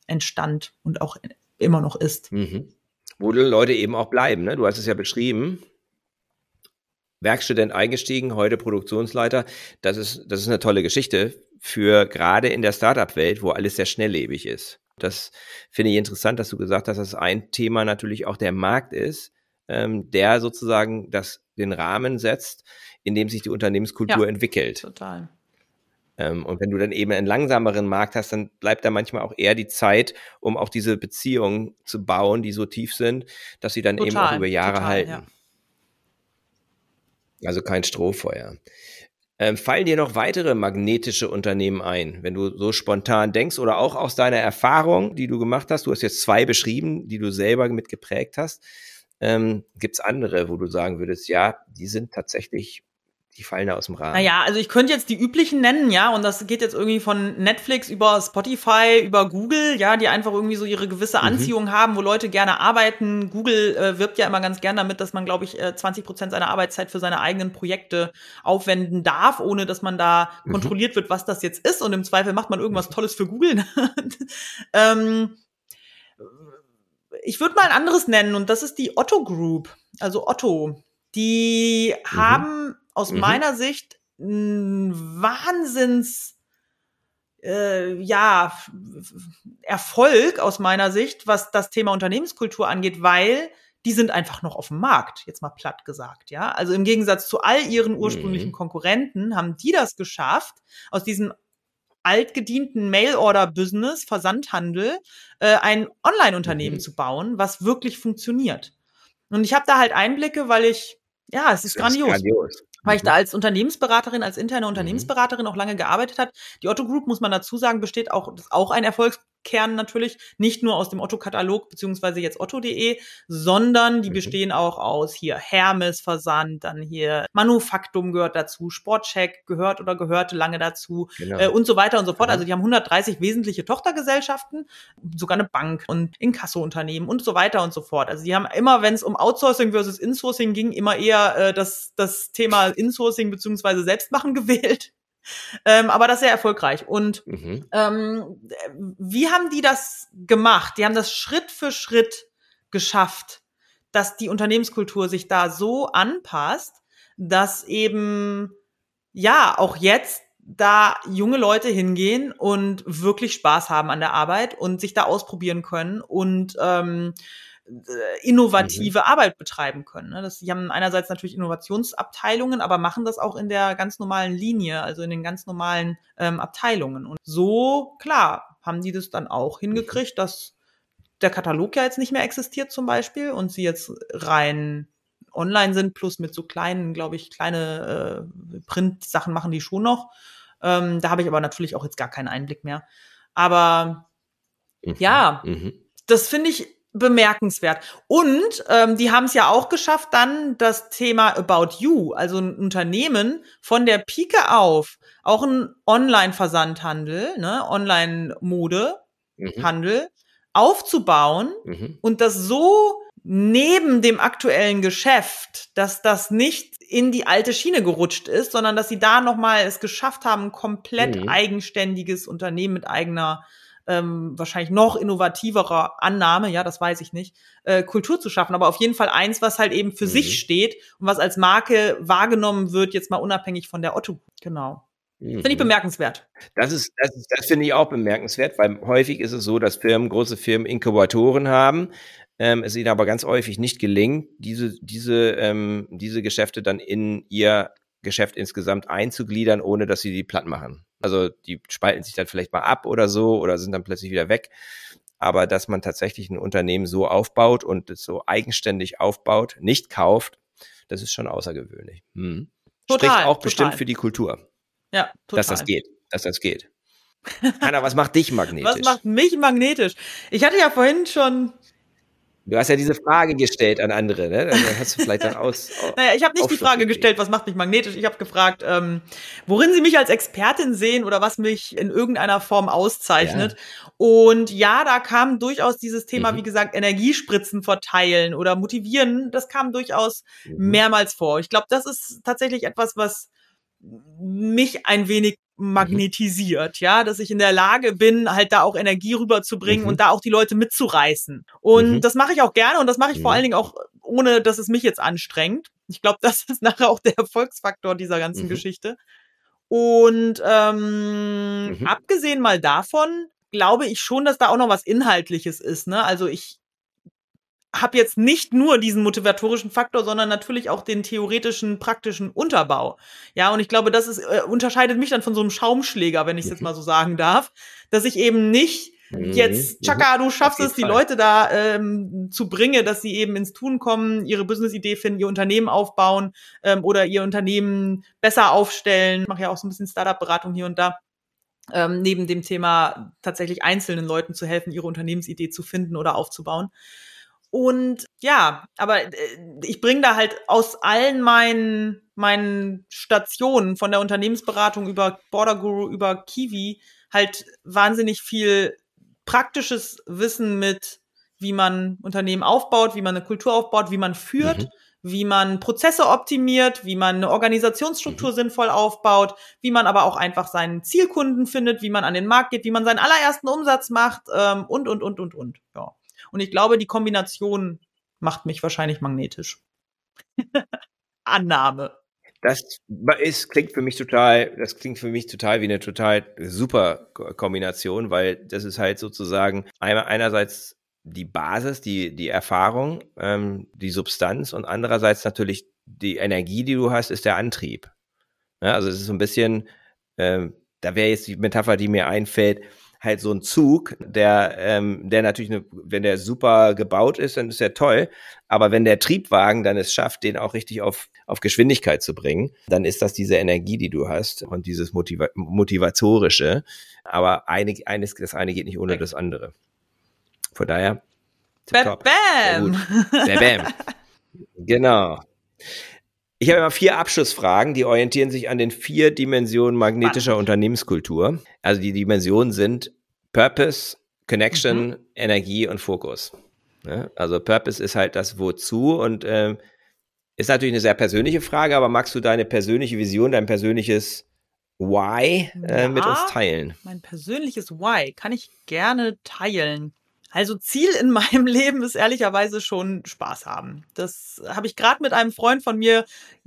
entstand und auch immer noch ist. Mhm. Wo die Leute eben auch bleiben. Ne? Du hast es ja beschrieben. Werkstudent eingestiegen, heute Produktionsleiter. Das ist, das ist eine tolle Geschichte für gerade in der Startup-Welt, wo alles sehr schnelllebig ist. Das finde ich interessant, dass du gesagt hast, dass ein Thema natürlich auch der Markt ist, ähm, der sozusagen das, den Rahmen setzt, in dem sich die Unternehmenskultur ja, entwickelt. Total. Ähm, und wenn du dann eben einen langsameren Markt hast, dann bleibt da manchmal auch eher die Zeit, um auch diese Beziehungen zu bauen, die so tief sind, dass sie dann total, eben auch über Jahre total, halten. Ja. Also kein Strohfeuer. Ähm, fallen dir noch weitere magnetische Unternehmen ein, wenn du so spontan denkst oder auch aus deiner Erfahrung, die du gemacht hast? Du hast jetzt zwei beschrieben, die du selber mitgeprägt hast. Ähm, Gibt es andere, wo du sagen würdest, ja, die sind tatsächlich die fallen da aus dem Rahmen. Naja, also ich könnte jetzt die üblichen nennen, ja, und das geht jetzt irgendwie von Netflix über Spotify, über Google, ja, die einfach irgendwie so ihre gewisse mhm. Anziehung mhm. haben, wo Leute gerne arbeiten. Google äh, wirbt ja immer ganz gern damit, dass man, glaube ich, äh, 20 Prozent seiner Arbeitszeit für seine eigenen Projekte aufwenden darf, ohne dass man da mhm. kontrolliert wird, was das jetzt ist. Und im Zweifel macht man irgendwas mhm. Tolles für Google. ähm, ich würde mal ein anderes nennen, und das ist die Otto Group, also Otto. Die mhm. haben aus mhm. meiner Sicht ein Wahnsinns äh, ja Erfolg aus meiner Sicht, was das Thema Unternehmenskultur angeht, weil die sind einfach noch auf dem Markt, jetzt mal platt gesagt, ja. Also im Gegensatz zu all ihren ursprünglichen mhm. Konkurrenten haben die das geschafft, aus diesem altgedienten Mail-Order-Business, Versandhandel, äh, ein Online-Unternehmen mhm. zu bauen, was wirklich funktioniert. Und ich habe da halt Einblicke, weil ich, ja, es ist das grandios. Ist grandios weil ich da mhm. als Unternehmensberaterin, als interne mhm. Unternehmensberaterin auch lange gearbeitet habe. Die Otto Group, muss man dazu sagen, besteht auch, ist auch ein Erfolgs Marktkern natürlich, nicht nur aus dem Otto-Katalog beziehungsweise jetzt otto.de, sondern die mhm. bestehen auch aus hier Hermes Versand, dann hier Manufaktum gehört dazu, Sportcheck gehört oder gehörte lange dazu genau. äh, und so weiter und so fort. Mhm. Also die haben 130 wesentliche Tochtergesellschaften, sogar eine Bank und Inkasso-Unternehmen und so weiter und so fort. Also die haben immer, wenn es um Outsourcing versus Insourcing ging, immer eher äh, das, das Thema Insourcing beziehungsweise Selbstmachen gewählt. Ähm, aber das sehr erfolgreich. Und mhm. ähm, wie haben die das gemacht? Die haben das Schritt für Schritt geschafft, dass die Unternehmenskultur sich da so anpasst, dass eben ja auch jetzt da junge Leute hingehen und wirklich Spaß haben an der Arbeit und sich da ausprobieren können und ähm, äh, innovative mhm. Arbeit betreiben können. Ne? Das, die haben einerseits natürlich Innovationsabteilungen, aber machen das auch in der ganz normalen Linie, also in den ganz normalen ähm, Abteilungen. Und so, klar, haben die das dann auch hingekriegt, dass der Katalog ja jetzt nicht mehr existiert zum Beispiel und sie jetzt rein online sind, plus mit so kleinen, glaube ich, kleine äh, Print-Sachen machen die schon noch. Ähm, da habe ich aber natürlich auch jetzt gar keinen Einblick mehr. Aber mhm. ja, mhm. das finde ich bemerkenswert. Und ähm, die haben es ja auch geschafft, dann das Thema About You, also ein Unternehmen von der Pike auf, auch ein Online-Versandhandel, ne, Online-Mode-Handel mhm. aufzubauen mhm. und das so neben dem aktuellen Geschäft, dass das nicht in die alte Schiene gerutscht ist, sondern dass sie da nochmal es geschafft haben, komplett mhm. eigenständiges Unternehmen mit eigener ähm, wahrscheinlich noch innovativerer Annahme, ja, das weiß ich nicht, äh, Kultur zu schaffen, aber auf jeden Fall eins, was halt eben für mhm. sich steht und was als Marke wahrgenommen wird, jetzt mal unabhängig von der Otto. Genau. Finde ich mhm. bemerkenswert. Das ist, das, ist, das finde ich auch bemerkenswert, weil häufig ist es so, dass Firmen, große Firmen Inkubatoren haben, ähm, es ihnen aber ganz häufig nicht gelingt, diese, diese, ähm, diese Geschäfte dann in ihr Geschäft insgesamt einzugliedern, ohne dass sie die platt machen. Also die spalten sich dann vielleicht mal ab oder so oder sind dann plötzlich wieder weg. Aber dass man tatsächlich ein Unternehmen so aufbaut und es so eigenständig aufbaut, nicht kauft, das ist schon außergewöhnlich. Hm. Total, Spricht auch total. bestimmt für die Kultur. Ja, total. Dass das geht, dass das geht. Hanna, was macht dich magnetisch? Was macht mich magnetisch? Ich hatte ja vorhin schon Du hast ja diese Frage gestellt an andere, ne? Da hast du vielleicht dann aus. naja, ich habe nicht die Frage gestellt, was macht mich magnetisch. Ich habe gefragt, ähm, worin Sie mich als Expertin sehen oder was mich in irgendeiner Form auszeichnet. Ja. Und ja, da kam durchaus dieses Thema, mhm. wie gesagt, Energiespritzen verteilen oder motivieren. Das kam durchaus mhm. mehrmals vor. Ich glaube, das ist tatsächlich etwas, was mich ein wenig mhm. magnetisiert, mhm. ja, dass ich in der Lage bin, halt da auch Energie rüberzubringen mhm. und da auch die Leute mitzureißen. Und mhm. das mache ich auch gerne und das mache ich vor allen Dingen auch, ohne dass es mich jetzt anstrengt. Ich glaube, das ist nachher auch der Erfolgsfaktor dieser ganzen mhm. Geschichte. Und ähm, mhm. abgesehen mal davon, glaube ich schon, dass da auch noch was Inhaltliches ist. Ne? Also ich habe jetzt nicht nur diesen motivatorischen Faktor, sondern natürlich auch den theoretischen, praktischen Unterbau. Ja, und ich glaube, das ist, äh, unterscheidet mich dann von so einem Schaumschläger, wenn ich es jetzt mal so sagen darf, dass ich eben nicht mhm. jetzt, mhm. Chaka, du schaffst es, die Leute da ähm, zu bringen, dass sie eben ins Tun kommen, ihre Business-Idee finden, ihr Unternehmen aufbauen ähm, oder ihr Unternehmen besser aufstellen. Ich mache ja auch so ein bisschen Startup-Beratung hier und da. Ähm, neben dem Thema tatsächlich einzelnen Leuten zu helfen, ihre Unternehmensidee zu finden oder aufzubauen. Und ja, aber äh, ich bringe da halt aus allen meinen, meinen Stationen, von der Unternehmensberatung über Border Guru, über Kiwi, halt wahnsinnig viel praktisches Wissen mit, wie man Unternehmen aufbaut, wie man eine Kultur aufbaut, wie man führt, mhm. wie man Prozesse optimiert, wie man eine Organisationsstruktur mhm. sinnvoll aufbaut, wie man aber auch einfach seinen Zielkunden findet, wie man an den Markt geht, wie man seinen allerersten Umsatz macht ähm, und, und, und, und, und. Ja. Und ich glaube, die Kombination macht mich wahrscheinlich magnetisch. Annahme. Das ist, klingt für mich total, das klingt für mich total wie eine total super Kombination, weil das ist halt sozusagen einerseits die Basis, die, die Erfahrung, ähm, die Substanz und andererseits natürlich die Energie, die du hast, ist der Antrieb. Ja, also es ist so ein bisschen, ähm, da wäre jetzt die Metapher, die mir einfällt, halt so ein Zug, der, ähm, der natürlich, eine, wenn der super gebaut ist, dann ist er toll. Aber wenn der Triebwagen dann es schafft, den auch richtig auf, auf Geschwindigkeit zu bringen, dann ist das diese Energie, die du hast und dieses Motiva Motivatorische. Aber eine, eines, das eine geht nicht ohne das andere. Von daher. Bam! Bam! Bam! Genau. Ich habe immer vier Abschlussfragen, die orientieren sich an den vier Dimensionen magnetischer Unternehmenskultur. Also die Dimensionen sind Purpose, Connection, mhm. Energie und Fokus. Ja, also Purpose ist halt das Wozu und ähm, ist natürlich eine sehr persönliche Frage, aber magst du deine persönliche Vision, dein persönliches Why äh, ja, mit uns teilen? Mein persönliches Why kann ich gerne teilen. Also Ziel in meinem Leben ist ehrlicherweise schon Spaß haben. Das habe ich gerade mit einem Freund von mir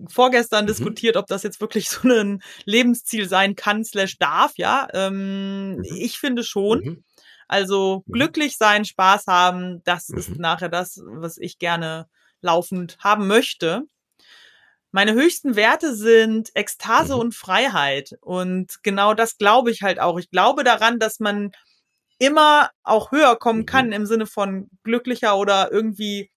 vorgestern mhm. diskutiert, ob das jetzt wirklich so ein Lebensziel sein kann, slash darf, ja. Ähm, mhm. Ich finde schon. Mhm. Also mhm. glücklich sein, Spaß haben, das ist mhm. nachher das, was ich gerne laufend haben möchte. Meine höchsten Werte sind Ekstase mhm. und Freiheit. Und genau das glaube ich halt auch. Ich glaube daran, dass man immer auch höher kommen mhm. kann im Sinne von glücklicher oder irgendwie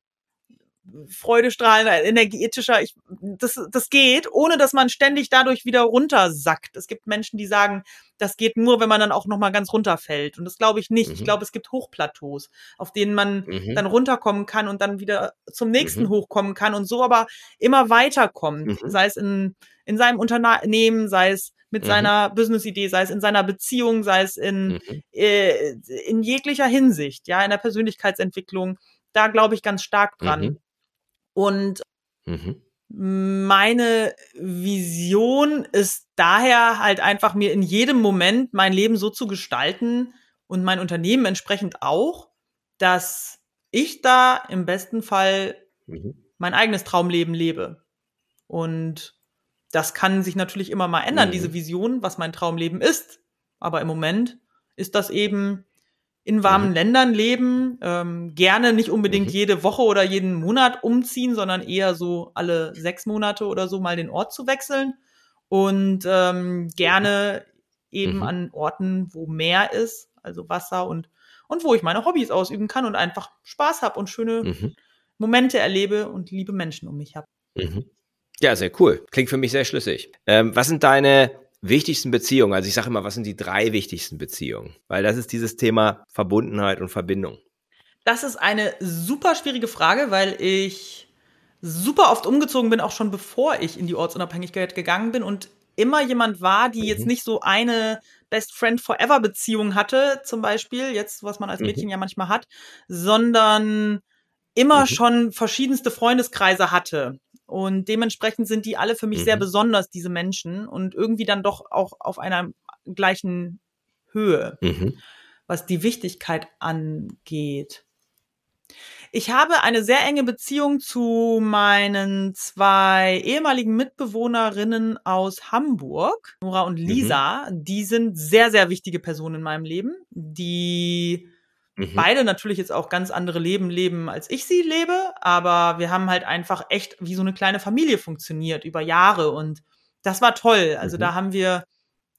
freudestrahlender, energetischer. Ich, das, das geht, ohne dass man ständig dadurch wieder runtersackt. Es gibt Menschen, die sagen, das geht nur, wenn man dann auch nochmal ganz runterfällt. Und das glaube ich nicht. Mhm. Ich glaube, es gibt Hochplateaus, auf denen man mhm. dann runterkommen kann und dann wieder zum nächsten mhm. hochkommen kann und so aber immer weiterkommt. Mhm. Sei es in, in seinem Unternehmen, sei es mit mhm. seiner Business-Idee, sei es in seiner Beziehung, sei es in, mhm. äh, in jeglicher Hinsicht, ja, in der Persönlichkeitsentwicklung. Da glaube ich ganz stark dran. Mhm. Und mhm. meine Vision ist daher halt einfach mir in jedem Moment mein Leben so zu gestalten und mein Unternehmen entsprechend auch, dass ich da im besten Fall mhm. mein eigenes Traumleben lebe. Und das kann sich natürlich immer mal ändern, mhm. diese Vision, was mein Traumleben ist. Aber im Moment ist das eben in warmen mhm. Ländern leben, ähm, gerne nicht unbedingt mhm. jede Woche oder jeden Monat umziehen, sondern eher so alle sechs Monate oder so mal den Ort zu wechseln und ähm, gerne eben mhm. an Orten, wo Meer ist, also Wasser und und wo ich meine Hobbys ausüben kann und einfach Spaß habe und schöne mhm. Momente erlebe und liebe Menschen um mich habe. Mhm. Ja, sehr cool. Klingt für mich sehr schlüssig. Ähm, was sind deine wichtigsten Beziehungen? Also ich sage immer, was sind die drei wichtigsten Beziehungen? Weil das ist dieses Thema Verbundenheit und Verbindung. Das ist eine super schwierige Frage, weil ich super oft umgezogen bin, auch schon bevor ich in die Ortsunabhängigkeit gegangen bin und immer jemand war, die mhm. jetzt nicht so eine Best Friend Forever Beziehung hatte, zum Beispiel, jetzt, was man als. Mädchen mhm. ja manchmal hat, sondern immer mhm. schon verschiedenste Freundeskreise hatte. Und dementsprechend sind die alle für mich mhm. sehr besonders, diese Menschen, und irgendwie dann doch auch auf einer gleichen Höhe, mhm. was die Wichtigkeit angeht. Ich habe eine sehr enge Beziehung zu meinen zwei ehemaligen Mitbewohnerinnen aus Hamburg, Nora und mhm. Lisa. Mhm. Die sind sehr, sehr wichtige Personen in meinem Leben, die mhm. beide natürlich jetzt auch ganz andere Leben leben, als ich sie lebe, aber wir haben halt einfach echt wie so eine kleine Familie funktioniert über Jahre und das war toll. Also mhm. da haben wir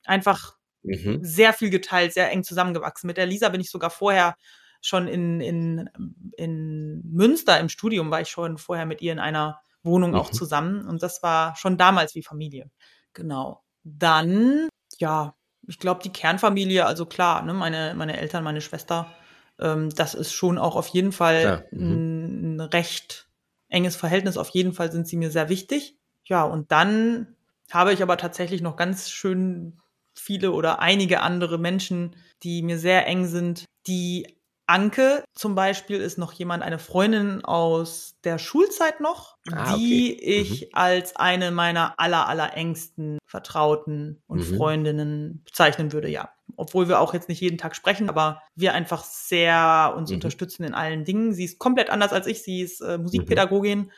einfach mhm. sehr viel geteilt, sehr eng zusammengewachsen. Mit der Lisa bin ich sogar vorher schon in, in, in Münster im Studium, war ich schon vorher mit ihr in einer Wohnung auch mhm. zusammen und das war schon damals wie Familie. Genau. Dann, ja, ich glaube, die Kernfamilie, also klar, ne, meine, meine Eltern, meine Schwester, ähm, das ist schon auch auf jeden Fall mhm. ein recht enges Verhältnis. Auf jeden Fall sind sie mir sehr wichtig. Ja, und dann habe ich aber tatsächlich noch ganz schön viele oder einige andere Menschen, die mir sehr eng sind, die Anke zum Beispiel ist noch jemand, eine Freundin aus der Schulzeit noch, ah, die okay. ich mhm. als eine meiner aller, aller engsten Vertrauten und mhm. Freundinnen bezeichnen würde, ja. Obwohl wir auch jetzt nicht jeden Tag sprechen, aber wir einfach sehr uns mhm. unterstützen in allen Dingen. Sie ist komplett anders als ich. Sie ist äh, Musikpädagogin mhm.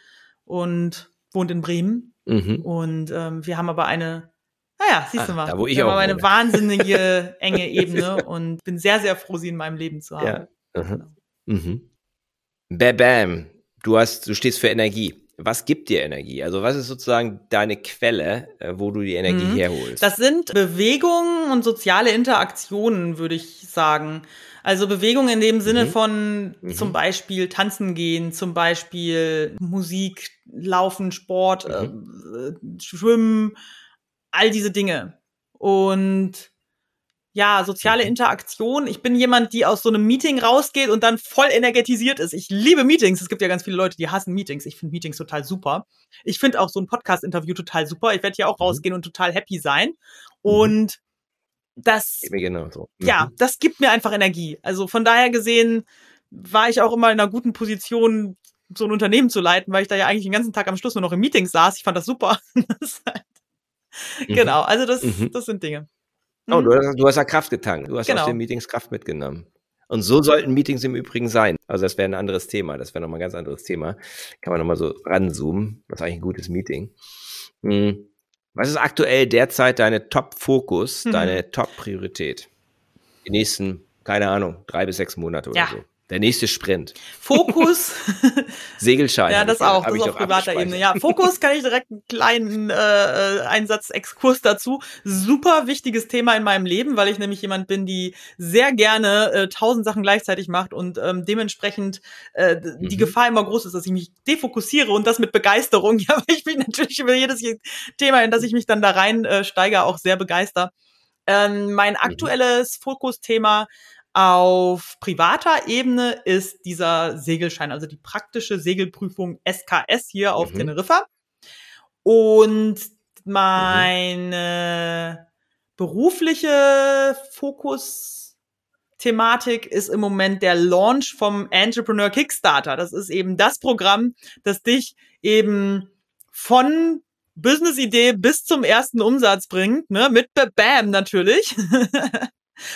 und wohnt in Bremen. Mhm. Und ähm, wir haben aber eine naja, siehst du mal. Da, wo ich auch haben eine wahnsinnige enge Ebene und bin sehr, sehr froh, sie in meinem Leben zu haben. Ja. Genau. Mhm. Bam, bam. Du hast, du stehst für Energie. was gibt dir Energie? Also was ist sozusagen deine Quelle, äh, wo du die Energie mhm. herholst? Das sind Bewegungen und soziale Interaktionen, würde ich sagen. Also Bewegung in dem Sinne mhm. von mhm. zum Beispiel tanzen gehen, zum Beispiel Musik, Laufen, Sport, mhm. äh, Schwimmen, all diese Dinge. Und ja, soziale mhm. Interaktion. Ich bin jemand, die aus so einem Meeting rausgeht und dann voll energetisiert ist. Ich liebe Meetings. Es gibt ja ganz viele Leute, die hassen Meetings. Ich finde Meetings total super. Ich finde auch so ein Podcast-Interview total super. Ich werde hier auch mhm. rausgehen und total happy sein. Mhm. Und das, genau so. mhm. ja, das gibt mir einfach Energie. Also von daher gesehen war ich auch immer in einer guten Position, so ein Unternehmen zu leiten, weil ich da ja eigentlich den ganzen Tag am Schluss nur noch in Meetings saß. Ich fand das super. das halt, mhm. Genau, also das, mhm. das sind Dinge. Oh, du hast, du hast ja Kraft getankt. Du hast genau. aus den Meetings Kraft mitgenommen. Und so sollten Meetings im Übrigen sein. Also das wäre ein anderes Thema. Das wäre nochmal ein ganz anderes Thema. Kann man nochmal so ranzoomen. Was ist eigentlich ein gutes Meeting? Hm. Was ist aktuell derzeit deine Top-Fokus, mhm. deine Top-Priorität? Die nächsten, keine Ahnung, drei bis sechs Monate oder ja. so. Der nächste Sprint. Fokus. Segelschein. ja, das auch. Das ist auf privater Ebene. Ja, Fokus kann ich direkt einen kleinen äh, äh, Einsatz-Exkurs dazu. Super wichtiges Thema in meinem Leben, weil ich nämlich jemand bin, die sehr gerne äh, tausend Sachen gleichzeitig macht und ähm, dementsprechend äh, mhm. die Gefahr immer groß ist, dass ich mich defokussiere und das mit Begeisterung. Ja, weil ich bin natürlich über jedes Thema, in das ich mich dann da rein äh, steige, auch sehr begeistert. Ähm, mein mhm. aktuelles. Fokusthema auf privater Ebene ist dieser Segelschein, also die praktische Segelprüfung SKS hier auf mhm. Teneriffa. Und meine mhm. berufliche Fokus-Thematik ist im Moment der Launch vom Entrepreneur Kickstarter. Das ist eben das Programm, das dich eben von Business-Idee bis zum ersten Umsatz bringt, ne, mit Bam natürlich.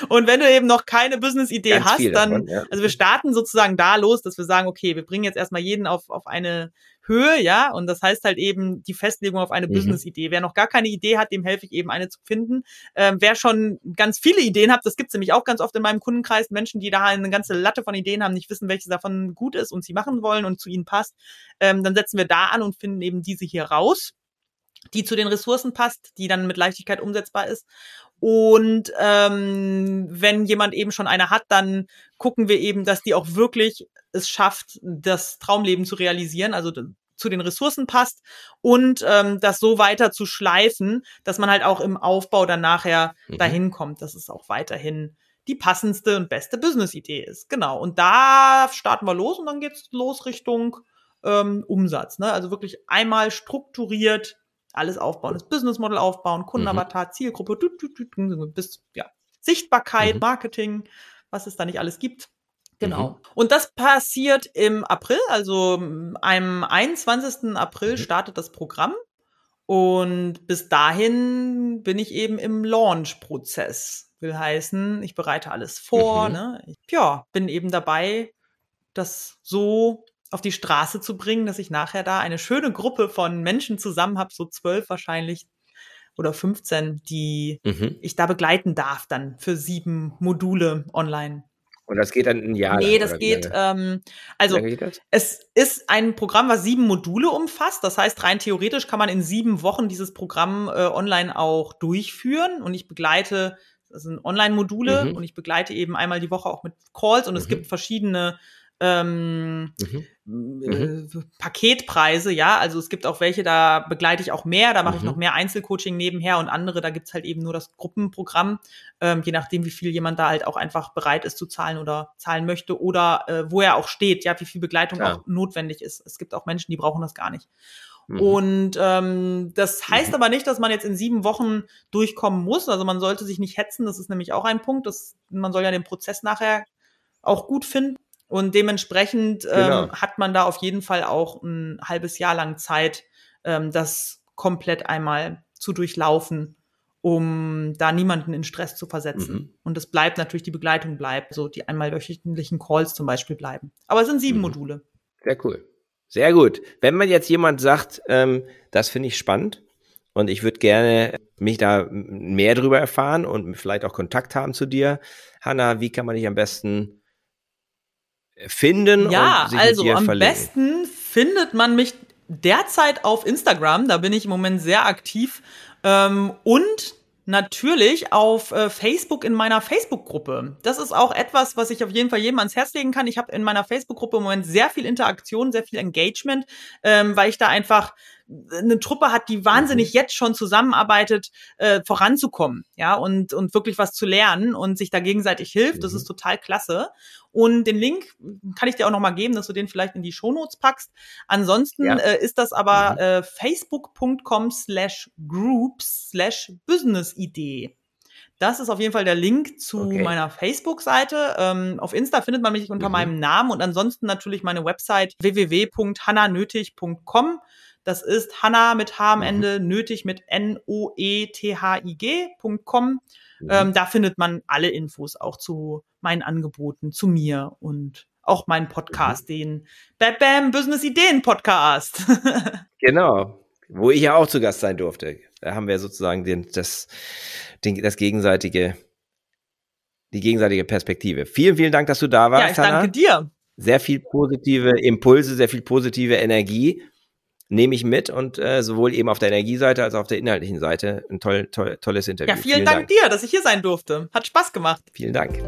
Und wenn du eben noch keine Business-Idee hast, dann, davon, ja. also wir starten sozusagen da los, dass wir sagen, okay, wir bringen jetzt erstmal jeden auf, auf eine Höhe, ja, und das heißt halt eben die Festlegung auf eine mhm. Business-Idee. Wer noch gar keine Idee hat, dem helfe ich eben eine zu finden. Ähm, wer schon ganz viele Ideen hat, das gibt's nämlich auch ganz oft in meinem Kundenkreis, Menschen, die da eine ganze Latte von Ideen haben, nicht wissen, welche davon gut ist und sie machen wollen und zu ihnen passt, ähm, dann setzen wir da an und finden eben diese hier raus die zu den Ressourcen passt, die dann mit Leichtigkeit umsetzbar ist. Und ähm, wenn jemand eben schon eine hat, dann gucken wir eben, dass die auch wirklich es schafft, das Traumleben zu realisieren, also zu den Ressourcen passt und ähm, das so weiter zu schleifen, dass man halt auch im Aufbau dann nachher mhm. dahin kommt, dass es auch weiterhin die passendste und beste Business-Idee ist. Genau. Und da starten wir los und dann geht's los Richtung ähm, Umsatz. Ne? Also wirklich einmal strukturiert alles aufbauen, das Business Model aufbauen, Kundenavatar, mhm. Zielgruppe, bis ja, Sichtbarkeit, mhm. Marketing, was es da nicht alles gibt. Genau. Mhm. Und das passiert im April, also am 21. April mhm. startet das Programm. Und bis dahin bin ich eben im Launch-Prozess. Will heißen, ich bereite alles vor. Mhm. Ne? Ich, ja, bin eben dabei, das so auf die Straße zu bringen, dass ich nachher da eine schöne Gruppe von Menschen zusammen habe, so zwölf wahrscheinlich oder 15, die mhm. ich da begleiten darf dann für sieben Module online. Und das geht dann ein Jahr? Nee, das geht, ähm, also geht das? es ist ein Programm, was sieben Module umfasst. Das heißt, rein theoretisch kann man in sieben Wochen dieses Programm äh, online auch durchführen. Und ich begleite, das sind Online-Module mhm. und ich begleite eben einmal die Woche auch mit Calls und mhm. es gibt verschiedene ähm, mhm. Äh, mhm. Paketpreise, ja. Also es gibt auch welche, da begleite ich auch mehr, da mache mhm. ich noch mehr Einzelcoaching nebenher und andere, da gibt's halt eben nur das Gruppenprogramm, ähm, je nachdem, wie viel jemand da halt auch einfach bereit ist zu zahlen oder zahlen möchte oder äh, wo er auch steht, ja, wie viel Begleitung ja. auch notwendig ist. Es gibt auch Menschen, die brauchen das gar nicht. Mhm. Und ähm, das heißt mhm. aber nicht, dass man jetzt in sieben Wochen durchkommen muss. Also man sollte sich nicht hetzen. Das ist nämlich auch ein Punkt. dass man soll ja den Prozess nachher auch gut finden. Und dementsprechend ähm, genau. ähm, hat man da auf jeden Fall auch ein halbes Jahr lang Zeit, ähm, das komplett einmal zu durchlaufen, um da niemanden in Stress zu versetzen. Mhm. Und es bleibt natürlich, die Begleitung bleibt, so die einmal wöchentlichen Calls zum Beispiel bleiben. Aber es sind sieben mhm. Module. Sehr cool. Sehr gut. Wenn man jetzt jemand sagt, ähm, das finde ich spannend und ich würde gerne mich da mehr drüber erfahren und vielleicht auch Kontakt haben zu dir, Hanna, wie kann man dich am besten finden ja, und sich also am verlinken. besten findet man mich derzeit auf Instagram, da bin ich im Moment sehr aktiv. Ähm, und natürlich auf äh, Facebook in meiner Facebook-Gruppe. Das ist auch etwas, was ich auf jeden Fall jedem ans Herz legen kann. Ich habe in meiner Facebook-Gruppe im Moment sehr viel Interaktion, sehr viel Engagement, ähm, weil ich da einfach eine Truppe hat, die wahnsinnig mhm. jetzt schon zusammenarbeitet, äh, voranzukommen, ja, und, und wirklich was zu lernen und sich da gegenseitig hilft. Mhm. Das ist total klasse. Und den Link kann ich dir auch nochmal geben, dass du den vielleicht in die Shownotes packst. Ansonsten ja. äh, ist das aber mhm. äh, facebook.com slash groups slash business idee. Das ist auf jeden Fall der Link zu okay. meiner Facebook-Seite. Ähm, auf Insta findet man mich unter mhm. meinem Namen und ansonsten natürlich meine Website www.hannanötig.com. Das ist Hanna mit H am mhm. Ende, nötig mit N-O-E-T-H-I-G.com. Mhm. Ähm, da findet man alle Infos auch zu meinen Angeboten, zu mir und auch meinen Podcast, mhm. den Bam Bam Business Ideen Podcast. genau, wo ich ja auch zu Gast sein durfte. Da haben wir sozusagen den, das, den, das gegenseitige, die gegenseitige Perspektive. Vielen, vielen Dank, dass du da warst. Ja, ich danke Hanna. dir. Sehr viel positive Impulse, sehr viel positive Energie nehme ich mit und äh, sowohl eben auf der Energieseite als auch auf der inhaltlichen Seite ein toll, toll, tolles Interview. Ja, vielen, vielen Dank, Dank dir, dass ich hier sein durfte. Hat Spaß gemacht. Vielen Dank.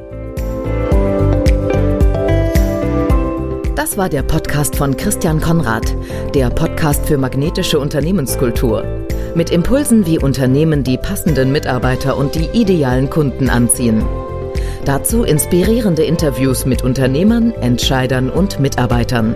Das war der Podcast von Christian Konrad, der Podcast für magnetische Unternehmenskultur. Mit Impulsen, wie Unternehmen die passenden Mitarbeiter und die idealen Kunden anziehen. Dazu inspirierende Interviews mit Unternehmern, Entscheidern und Mitarbeitern.